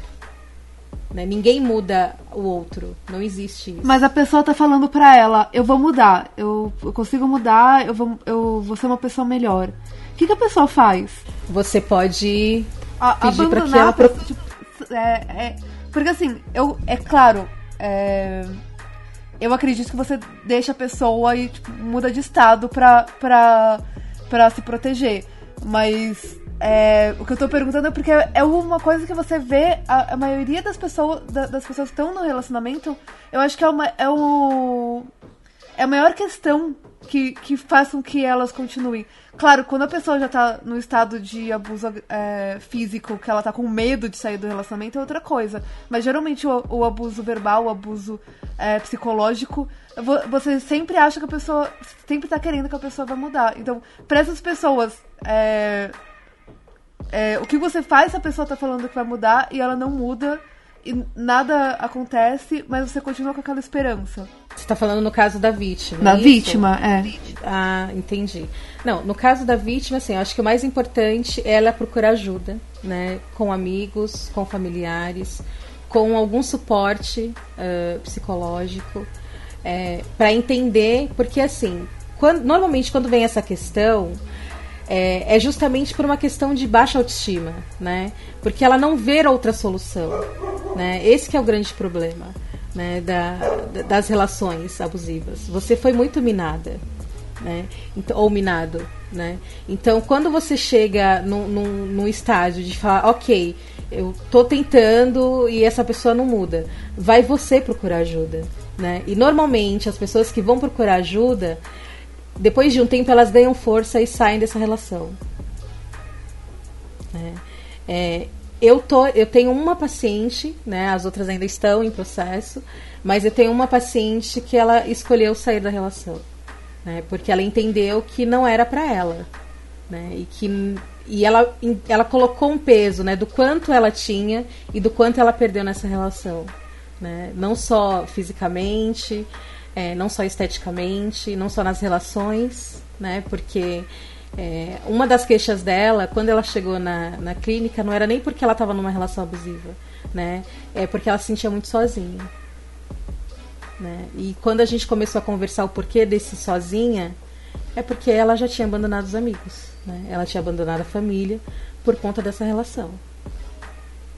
Né? Ninguém muda o outro, não existe isso. Mas a pessoa tá falando pra ela, eu vou mudar, eu, eu consigo mudar, eu vou, eu vou ser uma pessoa melhor. O que, que a pessoa faz? Você pode a, pedir para que ela... Pessoa, tipo, é, é, porque assim, eu, é claro, é, eu acredito que você deixa a pessoa e tipo, muda de estado pra, pra, pra se proteger. Mas é, o que eu tô perguntando é porque é uma coisa que você vê, a, a maioria das pessoas, da, das pessoas que estão no relacionamento, eu acho que é, uma, é, o, é a maior questão que, que faz com que elas continuem. Claro, quando a pessoa já tá no estado de abuso é, físico, que ela tá com medo de sair do relacionamento, é outra coisa. Mas geralmente o, o abuso verbal, o abuso é, psicológico, você sempre acha que a pessoa. Sempre tá querendo que a pessoa vai mudar. Então, pra essas pessoas. É, é, o que você faz se a pessoa tá falando que vai mudar e ela não muda e nada acontece, mas você continua com aquela esperança? Você tá falando no caso da vítima. Da é vítima, é. Ah, entendi. Não, no caso da vítima, assim, eu acho que o mais importante é ela procurar ajuda, né? Com amigos, com familiares, com algum suporte uh, psicológico, é, para entender, porque assim, quando, normalmente quando vem essa questão, é, é, justamente por uma questão de baixa autoestima, né? Porque ela não vê outra solução, né? Esse é o grande problema né, da, das relações abusivas. Você foi muito minada, né? Então, ou minado, né? Então, quando você chega num, num, num estágio de falar, ok, eu tô tentando e essa pessoa não muda, vai você procurar ajuda, né? E normalmente as pessoas que vão procurar ajuda, depois de um tempo elas ganham força e saem dessa relação. Né? É, eu, tô, eu tenho uma paciente, né? As outras ainda estão em processo, mas eu tenho uma paciente que ela escolheu sair da relação, né? Porque ela entendeu que não era para ela, né? E que e ela, ela colocou um peso, né? Do quanto ela tinha e do quanto ela perdeu nessa relação. né? Não só fisicamente, é, não só esteticamente, não só nas relações, né? Porque é, uma das queixas dela, quando ela chegou na, na clínica, não era nem porque ela estava numa relação abusiva, né? É porque ela se sentia muito sozinha. Né? E quando a gente começou a conversar o porquê desse sozinha, é porque ela já tinha abandonado os amigos, né? Ela tinha abandonado a família por conta dessa relação.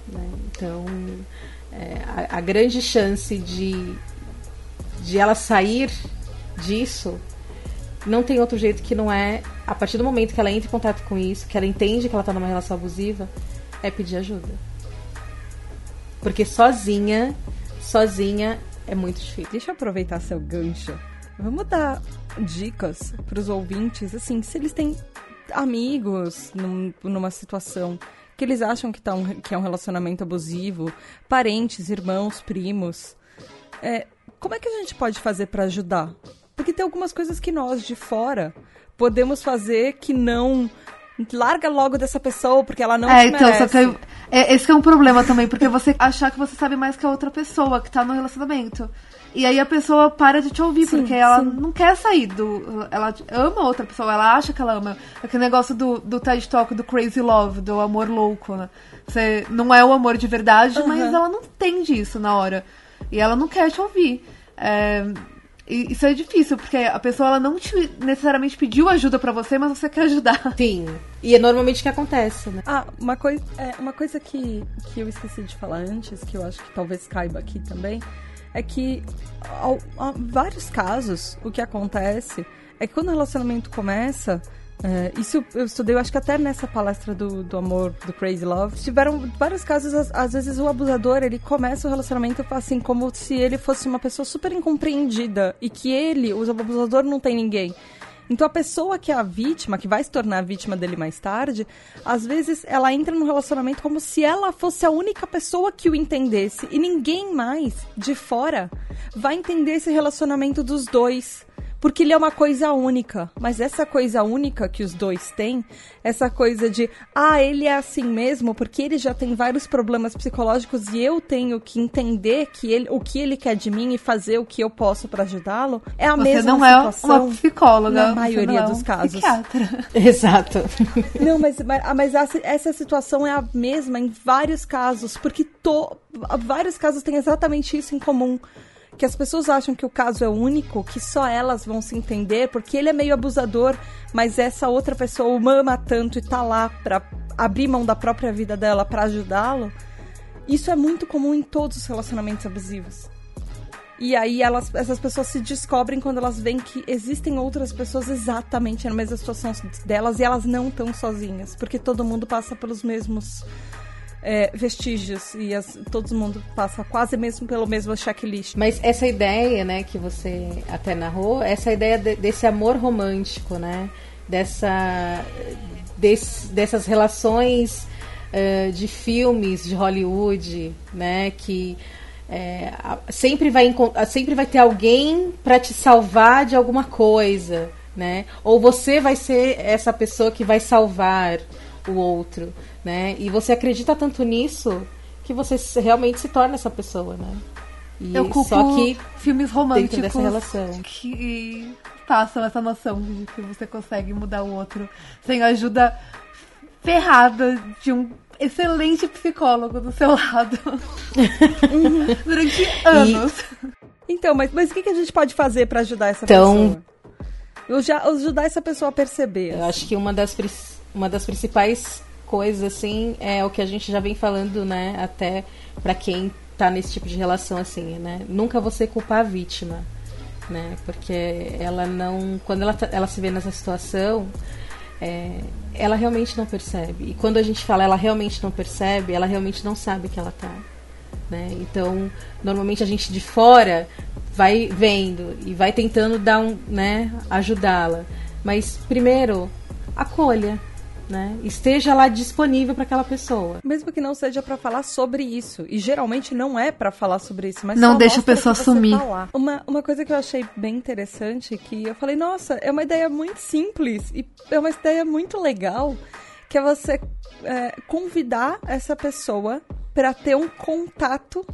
Né? Então, é, a, a grande chance de, de ela sair disso não tem outro jeito que não é a partir do momento que ela entra em contato com isso, que ela entende que ela está numa relação abusiva, é pedir ajuda. Porque sozinha, sozinha é muito difícil. Deixa eu aproveitar seu gancho. Vamos dar dicas para os ouvintes, assim, se eles têm amigos num, numa situação que eles acham que, tá um, que é um relacionamento abusivo, parentes, irmãos, primos. É, como é que a gente pode fazer para ajudar? Porque tem algumas coisas que nós, de fora, podemos fazer que não. Larga logo dessa pessoa, porque ela não é, então, só que é, esse que é um problema também, porque você achar que você sabe mais que a outra pessoa que tá no relacionamento. E aí a pessoa para de te ouvir, Sim, porque ela sim. não quer sair do. Ela ama outra pessoa, ela acha que ela ama. Aquele negócio do, do TED Talk do Crazy Love, do amor louco, né? Você não é o amor de verdade, mas Uhum. ela não entende isso na hora. E ela não quer te ouvir. É, e isso é difícil, porque a pessoa ela não te necessariamente pediu ajuda pra você, mas você quer ajudar. Sim. E é normalmente o que acontece, né? Ah, uma coisa, é, uma coisa que, que eu esqueci de falar antes, que eu acho que talvez caiba aqui também, é que ao, a vários casos o que acontece é que quando o relacionamento começa. É, isso eu- estudei, eu acho que até nessa palestra do, do amor, do Crazy Love, tiveram vários casos, às, às vezes o abusador, ele começa o relacionamento assim, como se ele fosse uma pessoa super incompreendida e que ele, o abusador, não tem ninguém. Então a pessoa que é a vítima, que vai se tornar a vítima dele mais tarde, às vezes ela entra no relacionamento como se ela fosse a única pessoa que o entendesse e ninguém mais de fora vai entender esse relacionamento dos dois. Porque ele é uma coisa única. Mas essa coisa única que os dois têm, essa coisa de, ah, ele é assim mesmo, porque ele já tem vários problemas psicológicos e eu tenho que entender que ele, o que ele quer de mim e fazer o que eu posso pra ajudá-lo, é a Você mesma não é situação. uma psicóloga. na maioria não é dos um casos. Psiquiatra. Exato. Não, mas, mas, mas essa, essa situação é a mesma em vários casos, porque to, vários casos têm exatamente isso em comum. Que as pessoas acham que o caso é único, que só elas vão se entender, porque ele é meio abusador, mas essa outra pessoa o ama tanto e tá lá pra abrir mão da própria vida dela pra ajudá-lo. Isso é muito comum em todos os relacionamentos abusivos. E aí elas, essas pessoas se descobrem quando elas veem que existem outras pessoas exatamente na mesma situação delas e elas não estão sozinhas, porque todo mundo passa pelos mesmos é, vestígios e as- todo mundo passa quase mesmo pelo mesmo checklist. Mas essa ideia, né, que você até narrou, essa ideia de- desse amor romântico, né? Dessa, desse- dessas relações eh, de filmes de Hollywood, né? Que a- sempre, vai, sempre vai ter alguém para te salvar de alguma coisa, né? Ou você vai ser essa pessoa que vai salvar o outro, né? E você acredita tanto nisso que você realmente se torna essa pessoa, né? E Eu culpo só que filmes românticos dessa relação. que passam essa noção de que você consegue mudar o outro sem a ajuda ferrada de um excelente psicólogo do seu lado durante anos. Então, mas, mas o que, que a gente pode fazer pra ajudar essa Então- pessoa? Eu já, ajudar essa pessoa a perceber. Eu acho que uma das, uma das principais coisas, assim, é o que a gente já vem falando, né? Até pra quem tá nesse tipo de relação, assim, né? Nunca você culpar a vítima, né? Porque ela não... Quando ela, tá- ela se vê nessa situação, é, ela realmente não percebe. E quando a gente fala ela realmente não percebe, ela realmente não sabe que ela tá. Né? Então, normalmente a gente de fora vai vendo e vai tentando dar um, né, ajudá-la. Mas primeiro, acolha, né? Esteja lá disponível para aquela pessoa. Mesmo que não seja pra falar sobre isso. E geralmente não é pra falar sobre isso, mas Não só deixa a pessoa sumir. tá. Uma, uma coisa que eu achei bem interessante, que eu falei, nossa, é uma ideia muito simples e é uma ideia muito legal, que é você é, convidar essa pessoa pra ter um contato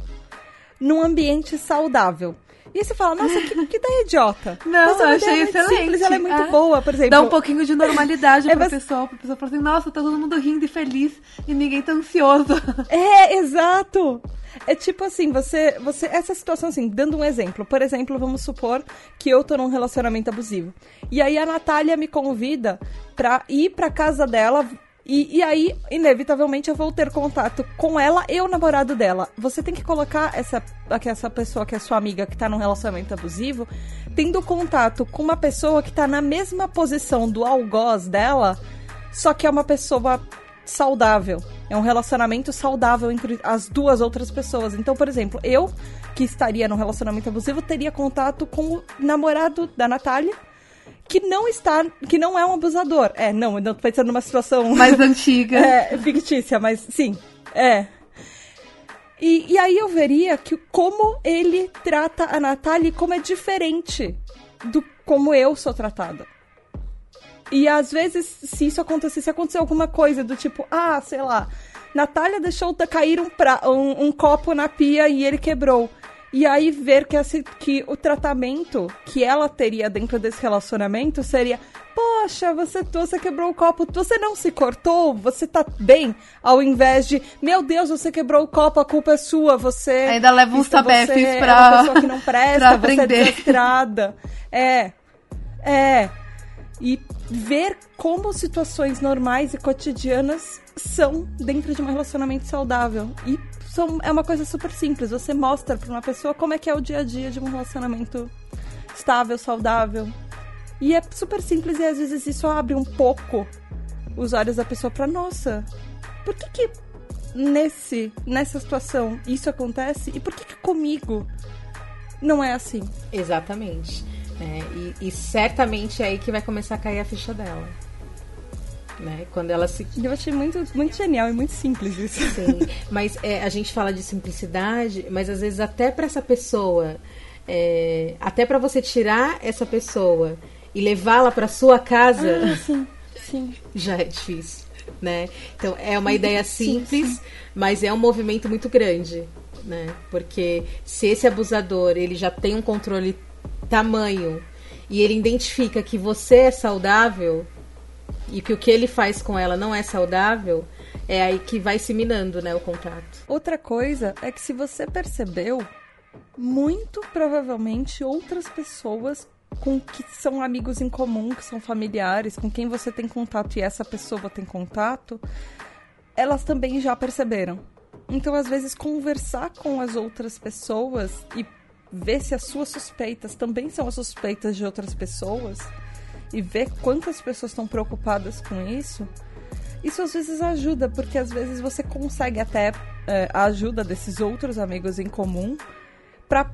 num ambiente saudável. E aí você fala, nossa, que, que ideia idiota. Não, Mas é eu achei excelente. Simples, ela é muito É. boa, por exemplo. Dá um pouquinho de normalidade É, pra mas- pessoa, pra pessoa falar assim, nossa, tá todo mundo rindo e feliz e ninguém tá ansioso. É, exato. É tipo assim, você, você. Essa situação, assim, dando um exemplo. Por exemplo, vamos supor que eu tô num relacionamento abusivo. E aí a Natália me convida pra ir pra casa dela. E, e aí, inevitavelmente, eu vou ter contato com ela e o namorado dela. Você tem que colocar essa, essa pessoa que é sua amiga que tá num relacionamento abusivo, tendo contato com uma pessoa que tá na mesma posição do algoz dela, só que é uma pessoa saudável. É um relacionamento saudável entre as duas outras pessoas. Então, por exemplo, eu, que estaria num relacionamento abusivo, teria contato com o namorado da Natália, que não está. que não é um abusador. É, não, não tô pensando numa situação Mais antiga. é, fictícia, mas sim, é. E, e aí eu veria que como ele trata a Natália e como é diferente do como eu sou tratada. E às vezes, se isso acontecer, se acontecer alguma coisa do tipo, ah, sei lá, Natália deixou cair um, pra, um, um copo na pia e ele quebrou. E aí ver que, esse, que o tratamento que ela teria dentro desse relacionamento seria: Poxa, você, você quebrou o copo, você não se cortou, você tá bem, ao invés de, meu Deus, você quebrou o copo, a culpa é sua, você. Ainda leva uns tabefes é pra- uma pessoa que não presta, você é desastrada. É. É. E ver como situações normais e cotidianas são dentro de um relacionamento saudável. E são, é uma coisa super simples. Você mostra pra uma pessoa como é que é o dia a dia de um relacionamento estável, saudável. E é super simples e às vezes isso abre um pouco os olhos da pessoa pra, nossa, por que que nesse, nessa situação isso acontece? E por que que comigo não é assim? Exatamente. Né? e, e certamente é aí que vai começar a cair a ficha dela. Né? Quando ela se Eu achei muito, muito genial e muito simples isso. Sim, mas é, a gente fala de simplicidade, mas às vezes até para essa pessoa, é, até para você tirar essa pessoa e levá-la para sua casa, Sim, sim. já é difícil, né? Então é uma ideia simples, mas é um movimento muito grande, né? Porque se esse abusador ele já tem um controle tamanho e ele identifica que você é saudável e que o que ele faz com ela não é saudável, é aí que vai se minando, né, o contato. Outra coisa é que se você percebeu, muito provavelmente outras pessoas com que são amigos em comum, que são familiares, com quem você tem contato e essa pessoa tem contato, elas também já perceberam. Então, às vezes, conversar com as outras pessoas e ver se as suas suspeitas também são as suspeitas de outras pessoas e ver quantas pessoas estão preocupadas com isso, isso às vezes ajuda, porque às vezes você consegue até é, a ajuda desses outros amigos em comum pra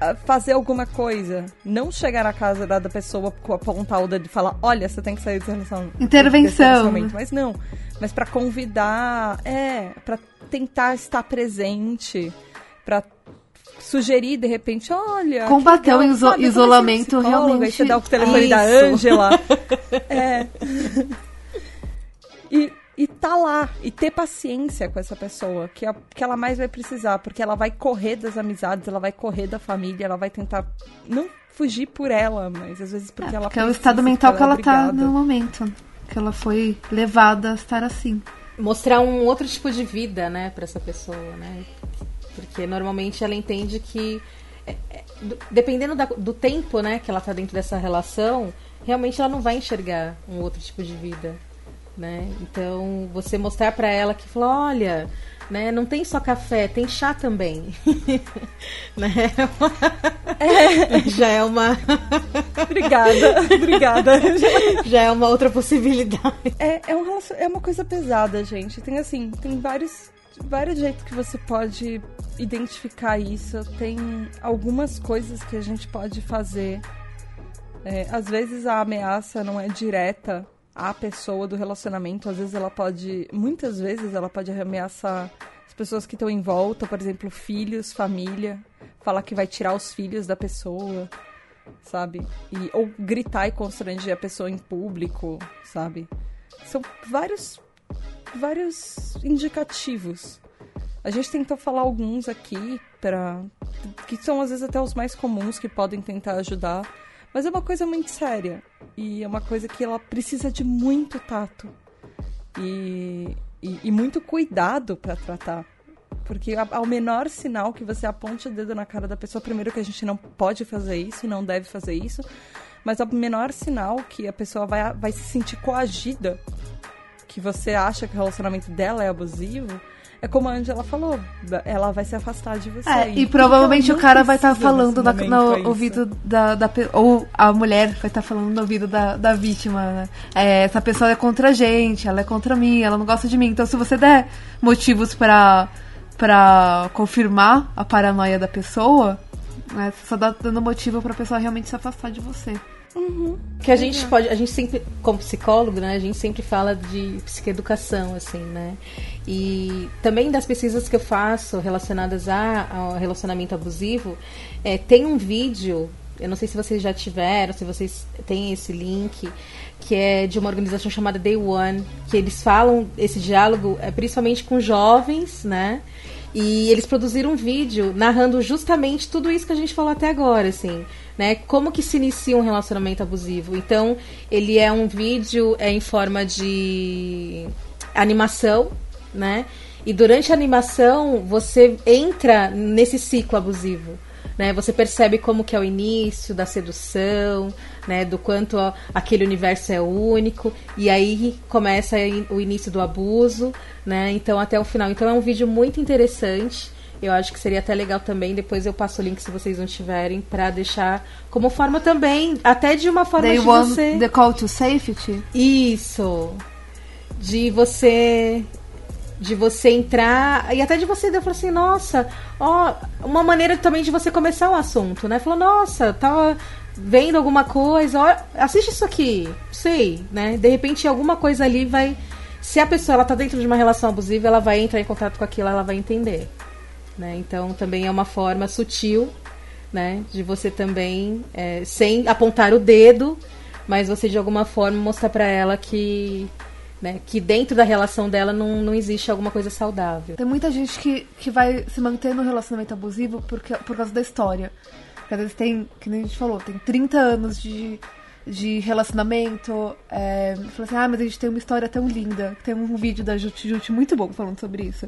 ah, fazer alguma coisa. Não chegar na casa da pessoa com apontar o dedo e falar, olha, você tem que sair desse relacionamento. Intervenção. desse relacionamento." Mas não. Mas pra convidar, é, pra tentar estar presente, pra sugerir de repente, olha. que Combater legal, o iso- sabe, um isolamento realmente- Aí você dá o telefone da. Ângela. é. E, e tá lá, e ter paciência com essa pessoa, que, é, que ela mais vai precisar, porque ela vai correr das amizades, ela vai correr da família, ela vai tentar não fugir por ela, mas às vezes porque É, ela porque é o estado mental que ela é tá obrigada. no momento. Que ela foi levada a estar assim. Mostrar um outro tipo de vida, né, para essa pessoa, né? Porque normalmente ela entende que é, é, do- dependendo da- do tempo, né, que ela tá dentro dessa relação, realmente ela não vai enxergar um outro tipo de vida, né? Então, você mostrar para ela que fala, olha, né, não tem só café, tem chá também. né? Já é uma Obrigada, obrigada. já é uma outra possibilidade. É, é, um é uma coisa pesada, gente. Tem assim, tem vários, vários jeitos que você pode identificar isso. Tem algumas coisas que a gente pode fazer. É, às vezes a ameaça não é direta à pessoa do relacionamento. Às vezes ela pode. Muitas vezes ela pode ameaçar as pessoas que estão em volta, por exemplo, filhos, família. Falar que vai tirar os filhos da pessoa sabe? E, ou gritar e constranger a pessoa em público, sabe? São vários, vários indicativos A gente tentou falar alguns aqui para que são às vezes até os mais comuns que podem tentar ajudar, mas é uma coisa muito séria e é uma coisa que ela precisa de muito tato e, e, e muito cuidado para tratar. Porque ao menor sinal que você aponte o dedo na cara da pessoa, primeiro que a gente não pode fazer isso não deve fazer isso, mas ao menor sinal que a pessoa vai, vai se sentir coagida, que você acha que o relacionamento dela é abusivo, é como a Angela falou, ela vai se afastar de você. É, e, provavelmente o cara vai estar tá falando na, no é ouvido da, da. Ou a mulher vai estar tá falando no ouvido da, da vítima, né? É, essa pessoa é contra a gente, ela é contra mim, ela não gosta de mim. Então se você der motivos para para confirmar a paranoia da pessoa, né, você só dá dando motivo pra pessoa realmente se afastar de você. Uhum. Que a gente pode, a gente sempre, como psicólogo, né, a gente sempre fala de psicoeducação, assim, né? E também das pesquisas que eu faço relacionadas a, ao relacionamento abusivo, é, tem um vídeo, eu não sei se vocês já tiveram, se vocês têm esse link, que é de uma organização chamada Day One, que eles falam esse diálogo é, principalmente com jovens, né? E eles produziram um vídeo narrando justamente tudo isso que a gente falou até agora, assim, né? Como que se inicia um relacionamento abusivo. Então, ele é um vídeo é em forma de animação, né? E durante a animação, você entra nesse ciclo abusivo. Né? Você percebe como que é o início da sedução, né? Do quanto aquele universo é único e aí começa o início do abuso, né? Então até o final. Então é um vídeo muito interessante. Eu acho que seria até legal também. Depois eu passo o link se vocês não tiverem para deixar como forma também, até de uma forma They de você. The call to safety. Isso. De você de você entrar e até de você eu falei assim, nossa, ó, uma maneira também de você começar o assunto, né? Falou, nossa, tava vendo alguma coisa, ó, assiste isso aqui, sei, né? De repente alguma coisa ali vai se a pessoa ela tá dentro de uma relação abusiva, ela vai entrar em contato com aquilo, ela vai entender, né? Então também é uma forma sutil, né, de você também é, sem apontar o dedo, mas você de alguma forma mostrar para ela que né? Que dentro da relação dela não, não existe alguma coisa saudável. Tem muita gente que, que vai se manter no relacionamento abusivo porque, por causa da história. Porque às vezes tem, que nem a gente falou, tem 30 anos de, de relacionamento. É, fala assim, ah, mas a gente tem uma história tão linda. Tem um vídeo da Jut Jut muito bom falando sobre isso.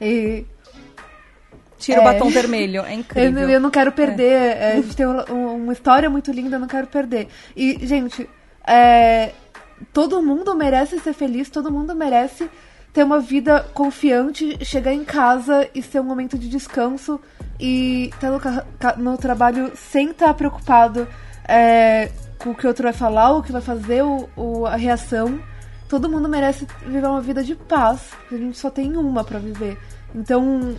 E Tira é. o batom vermelho, é incrível. Eu, eu não quero perder. É. É, a gente tem uma, uma, história muito linda, eu não quero perder. E, gente, é, todo mundo merece ser feliz, todo mundo merece ter uma vida confiante, chegar em casa e ser um momento de descanso e estar no, no trabalho sem estar preocupado é, com o que o outro vai falar, o que vai fazer, o, o, a reação. Todo mundo merece viver uma vida de paz, a gente só tem uma para viver. Então,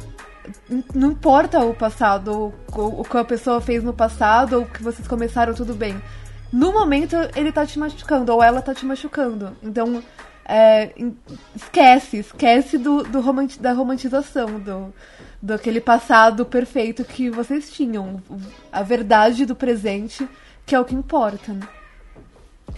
não importa o passado, o, que a pessoa fez no passado, ou que vocês começaram tudo bem no momento ele tá te machucando, ou ela tá te machucando. Então, é, esquece, esquece do, do romanti da romantização, do, do aquele passado perfeito que vocês tinham. A verdade do presente, que é o que importa. Né?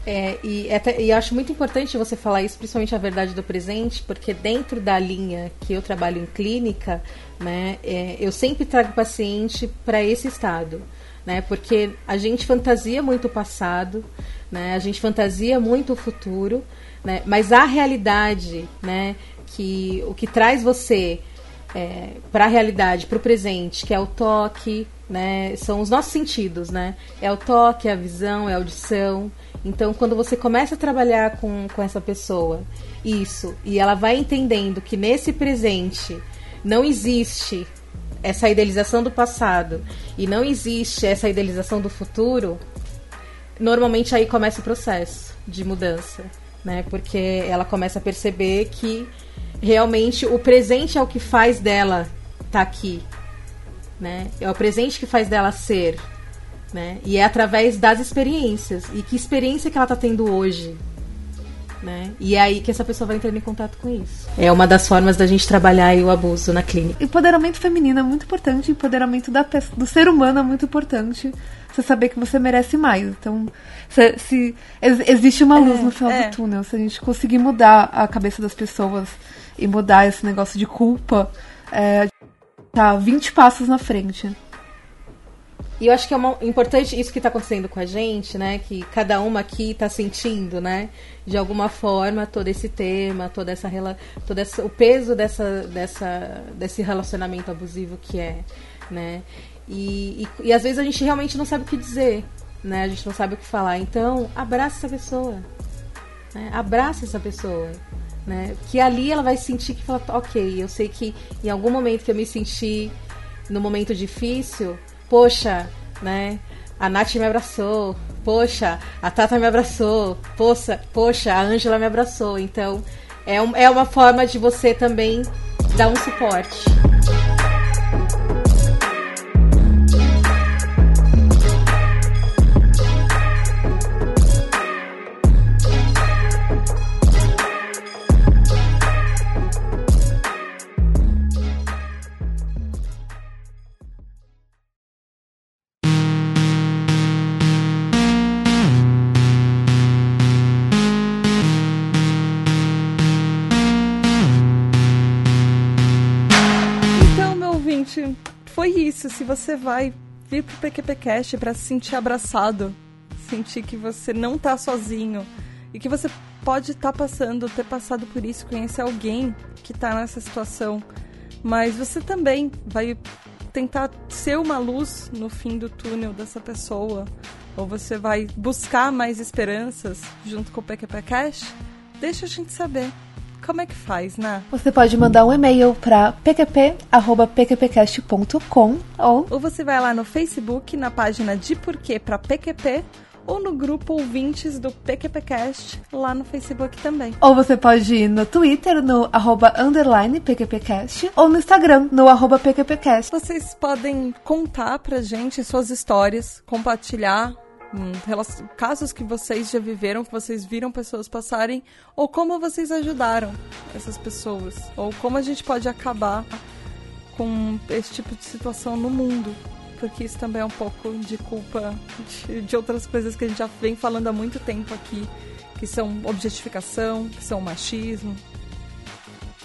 É, e, até, e acho muito importante você falar isso, principalmente a verdade do presente, porque dentro da linha que eu trabalho em clínica, né, é, eu sempre trago paciente para esse estado né? Porque a gente fantasia muito o passado, né? A gente fantasia muito o futuro, né? Mas a realidade, né? Que o que traz você é, para a realidade, para o presente, que é o toque, né? São os nossos sentidos, né? É o toque, é a visão, é a audição. Então, quando você começa a trabalhar com, com essa pessoa, isso, e ela vai entendendo que nesse presente não existe essa idealização do passado e não existe essa idealização do futuro, normalmente aí começa o processo de mudança, né? Porque ela começa a perceber que realmente o presente é o que faz dela estar tá aqui, né? É o presente que faz dela ser, né? E é através das experiências. E que experiência que ela está tendo hoje, né? E é aí que essa pessoa vai entrando em contato com isso. É uma das formas da gente trabalhar o abuso na clínica. Empoderamento feminino é muito importante, empoderamento da, do ser humano é muito importante. Você saber que você merece mais. Então, se, se existe uma luz é, no final é. do túnel, se a gente conseguir mudar a cabeça das pessoas e mudar esse negócio de culpa, é, tá 20 passos na frente. E eu acho que é uma, importante isso que está acontecendo com a gente, né? Que cada uma aqui está sentindo, né? De alguma forma, todo esse tema, toda essa, todo essa, o peso dessa, dessa, desse relacionamento abusivo que é, né? E, e, e às vezes a gente realmente não sabe o que dizer, né? A gente não sabe o que falar. Então, abraça essa pessoa. Né? Abraça essa pessoa. Né? Que ali ela vai sentir que fala, ok, eu sei que em algum momento que eu me senti no momento difícil, poxa, né? A Nath me abraçou, poxa, a Tata me abraçou, poxa, poxa, a Ângela me abraçou. Então, é, um, é uma forma de você também dar um suporte. Isso, se você vai vir pro PQPcast para se sentir abraçado, sentir que você não tá sozinho e que você pode estar tá passando, ter passado por isso, conhecer alguém que tá nessa situação, mas você também vai tentar ser uma luz no fim do túnel dessa pessoa, ou você vai buscar mais esperanças junto com o PQPcast, deixa a gente saber. Como é que faz, né? Você pode mandar um e-mail para pqp@pqpcast.com ou ou você vai lá no Facebook na página de porquê para PQP ou no grupo ouvintes do PQPcast lá no Facebook também. Ou você pode ir no Twitter, no arroba underline PQPcast, ou no Instagram, no arroba PQPcast. Vocês podem contar pra gente suas histórias, compartilhar Hum, casos que vocês já viveram, que vocês viram pessoas passarem, ou como vocês ajudaram essas pessoas, ou como a gente pode acabar com esse tipo de situação no mundo, porque isso também é um pouco de culpa de, de outras coisas que a gente já vem falando há muito tempo aqui, que são objetificação, que são machismo,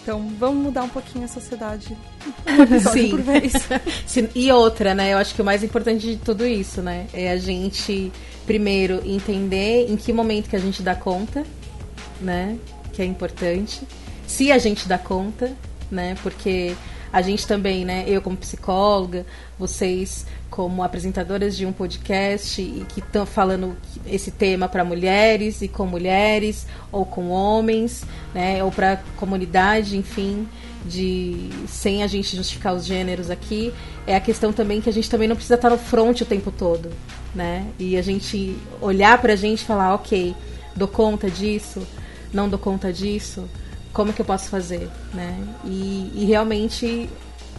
então, vamos mudar um pouquinho a sociedade. Sim. por vez. Sim. E outra, né? Eu acho que o mais importante de tudo isso, né? É a gente, primeiro, entender em que momento que a gente dá conta, né? Que é importante. Se a gente dá conta, né? Porque a gente também, né? Eu como psicóloga, vocês como apresentadoras de um podcast e que estão falando esse tema para mulheres e com mulheres ou com homens, né, ou para comunidade, enfim, de sem a gente justificar os gêneros aqui, é a questão também que a gente também não precisa estar no front o tempo todo, né? E a gente olhar para a gente e falar, ok, dou conta disso, não dou conta disso, como que eu posso fazer, né? E, e realmente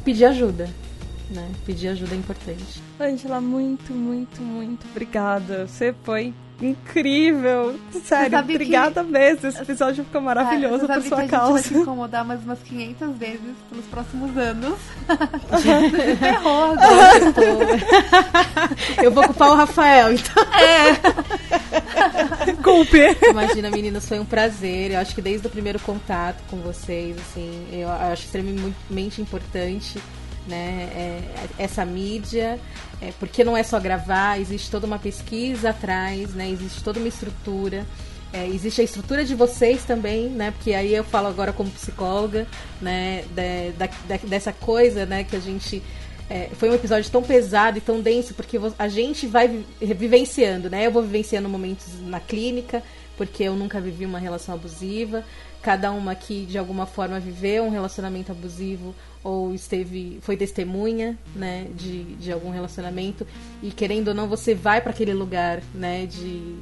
pedir ajuda, né? Pedir ajuda é importante. Angela, muito, muito, muito obrigada. Você foi incrível. Sério, obrigada que... mesmo. Esse episódio ficou maravilhoso é, por sua que causa. A gente vai te incomodar mais umas 500 vezes pelos próximos anos. Você ferrou agora. Eu vou culpar o Rafael, então. É. Culpe. Imagina, meninas, foi um prazer. Eu acho que desde o primeiro contato com vocês, assim, eu acho extremamente importante né? É, essa mídia, é, porque não é só gravar, existe toda uma pesquisa atrás, né? Existe toda uma estrutura. É, existe a estrutura de vocês também, né? Porque aí eu falo agora como psicóloga, né? Dessa coisa, né? Que a gente é, foi um episódio tão pesado e tão denso porque a gente vai vivenciando, né? Eu vou vivenciando momentos na clínica porque eu nunca vivi uma relação abusiva. Cada uma aqui de alguma forma viveu um relacionamento abusivo ou esteve foi testemunha né de, de algum relacionamento e querendo ou não você vai para aquele lugar né de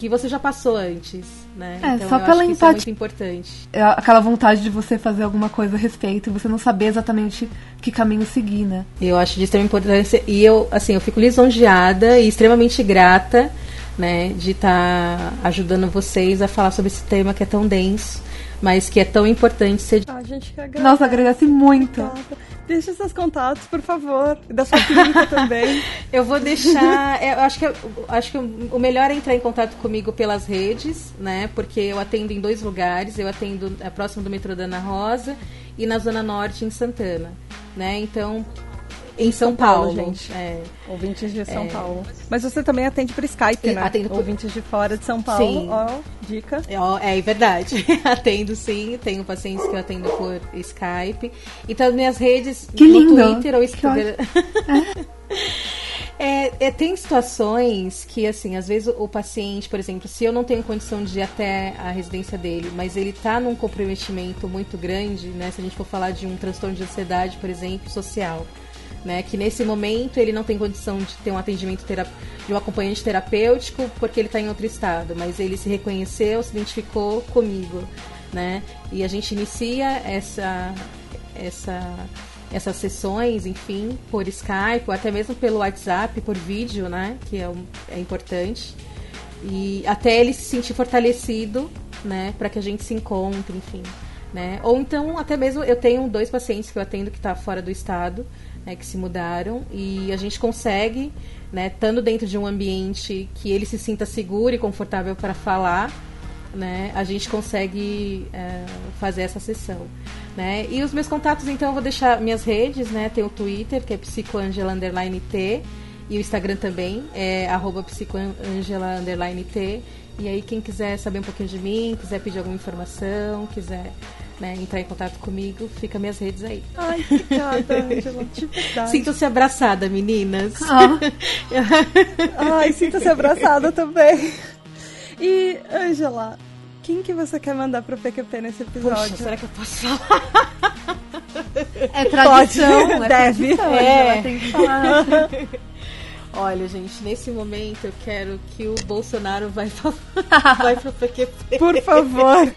que você já passou antes, né? É, então, só pela empatia. é importante. É aquela vontade de você fazer alguma coisa a respeito e você não saber exatamente que caminho seguir, né? Eu acho de extrema importância e eu, assim, eu fico lisonjeada e extremamente grata, né, de estar tá ajudando vocês a falar sobre esse tema que é tão denso mas que é tão importante ser. Ah, gente que agradece. Nossa, agradece muito. Deixe seus contatos, por favor. Da sua clínica também. Eu vou deixar. Eu acho que, acho que o melhor é entrar em contato comigo pelas redes, né? Porque eu atendo em dois lugares. Eu atendo é, próximo do metrô da Ana Rosa e na Zona Norte, em Santana. Né? Então, em São São, Paulo, Paulo, gente. É, Ouvintes de São Paulo. Mas você também atende por Skype, E né? atendo por- Ouvintes de fora de São Paulo. Sim. Ó, dica. É, é verdade. atendo sim, tenho pacientes que eu atendo por Skype. Então, minhas redes Que no lindo. Twitter ou Instagram. É, é, tem situações que, assim, às vezes o, o paciente, por exemplo, se eu não tenho condição de ir até a residência dele, mas ele tá num comprometimento muito grande, né? Se a gente for falar de um transtorno de ansiedade, por exemplo, social, né? Que nesse momento ele não tem condição de ter um atendimento de um acompanhante terapêutico porque ele está em outro estado, mas ele se reconheceu, se identificou comigo, né? E a gente inicia essa essa essas sessões, enfim, por Skype ou até mesmo pelo WhatsApp, por vídeo, né? Que é, um- é importante. E até ele se sentir fortalecido, né? Para que a gente se encontre, enfim. Né? Ou então, até mesmo, eu tenho dois pacientes que eu atendo que está fora do estado, né, que se mudaram, e a gente consegue, né, estando dentro de um ambiente que ele se sinta seguro e confortável para falar, né, a gente consegue é, fazer essa sessão. Né? E os meus contatos, então, eu vou deixar minhas redes, né? Tem o Twitter, que é psicoangela underline T, e o Instagram também, é arroba psicoangela underline T. E aí, quem quiser saber um pouquinho de mim, quiser pedir alguma informação, quiser né, entrar em contato comigo, fica minhas redes aí. Ai, obrigada, Angela. De verdade. Sintam-se abraçada, meninas. Ah, Ai, sinta-se abraçada também. E, Angela, quem que você quer mandar pro PQP nesse episódio? Poxa, será que eu posso falar? é tradição. Pode, é deve. Tradição, É. Tem que falar. Olha, gente, nesse momento eu quero que o Bolsonaro vai, vai pro PQP. Por favor.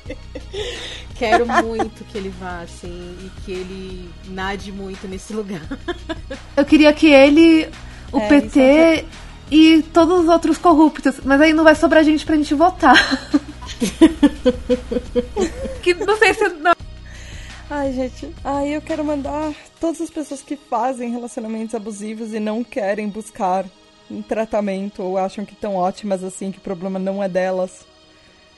Quero muito que ele vá, assim, e que ele nade muito nesse lugar. Eu queria que ele, o É, PT e todos os outros corruptos, mas aí não vai sobrar gente pra gente votar. que não sei se. Não. Ai, gente. Ai, eu quero mandar todas as pessoas que fazem relacionamentos abusivos e não querem buscar um tratamento ou acham que estão ótimas assim, que o problema não é delas.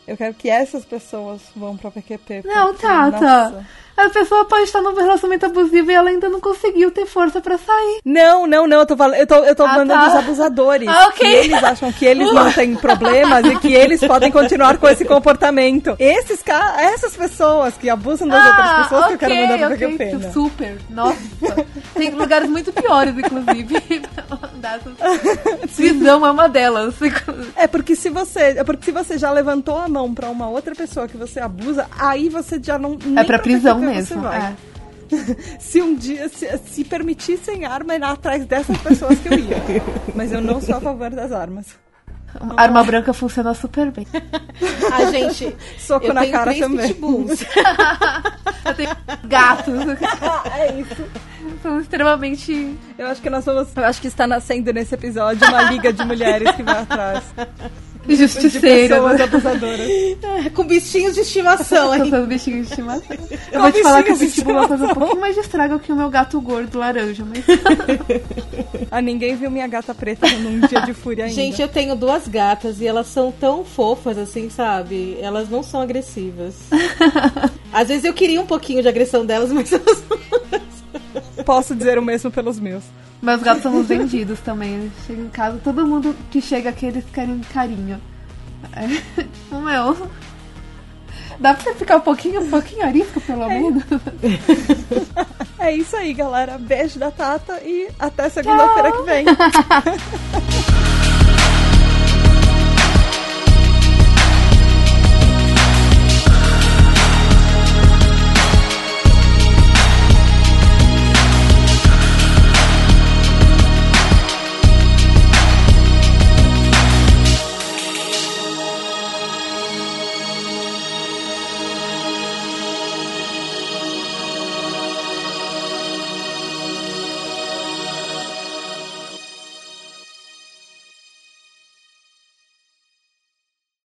Eu quero que essas pessoas vão pra PQP. Não, porque, Tata. nossa. A pessoa pode estar num relacionamento abusivo e ela ainda não conseguiu ter força pra sair. Não, não, não, eu tô falando, eu tô, eu tô Ah, mandando tá. os abusadores. Ah, ok. Eles acham que eles não têm problemas e que eles podem continuar com esse comportamento. Esses essas pessoas que abusam das outras pessoas que eu quero mandar pra Ah, ok, PQP. né? Super. Nossa. Tem lugares muito piores, inclusive. pra mandar essas- Visão é uma delas. É porque se você, é porque se você já levantou a mão pra uma outra pessoa que você abusa, aí você já não nem É pra prisão PQP mesmo. Você vai. é. Se um dia se, se permitissem arma, era atrás dessas pessoas que eu ia. Mas eu não sou a favor das armas. Arma branca funciona super bem. Ah, gente, Soco eu na tenho cara três também. pitbulls. Eu tenho gatos. é isso. São extremamente. Eu acho que nós vamos. Eu acho que está nascendo nesse episódio uma liga de mulheres que vai atrás de Justiceiras. pessoas abusadoras. Com bichinhos de estimação aí. São bichinhos de estimação. Eu vou te falar que o de pitbull vai fazer um pouquinho mais de estrago que o meu gato gordo laranja, mas. Ah, ninguém viu minha gata preta num dia de fúria ainda. Gente, eu tenho duas gatas e elas são tão fofas assim, sabe? Elas não são agressivas. Às vezes eu queria um pouquinho de agressão delas, mas elas não. Posso dizer o mesmo pelos meus. Meus gatos são os vendidos também. Chega em casa, todo mundo que chega aqui, eles querem carinho. É, o meu. Dá pra você ficar um pouquinho, um pouquinho arisco, pelo menos? É isso aí, galera. Beijo da Tata e até segunda-feira que vem.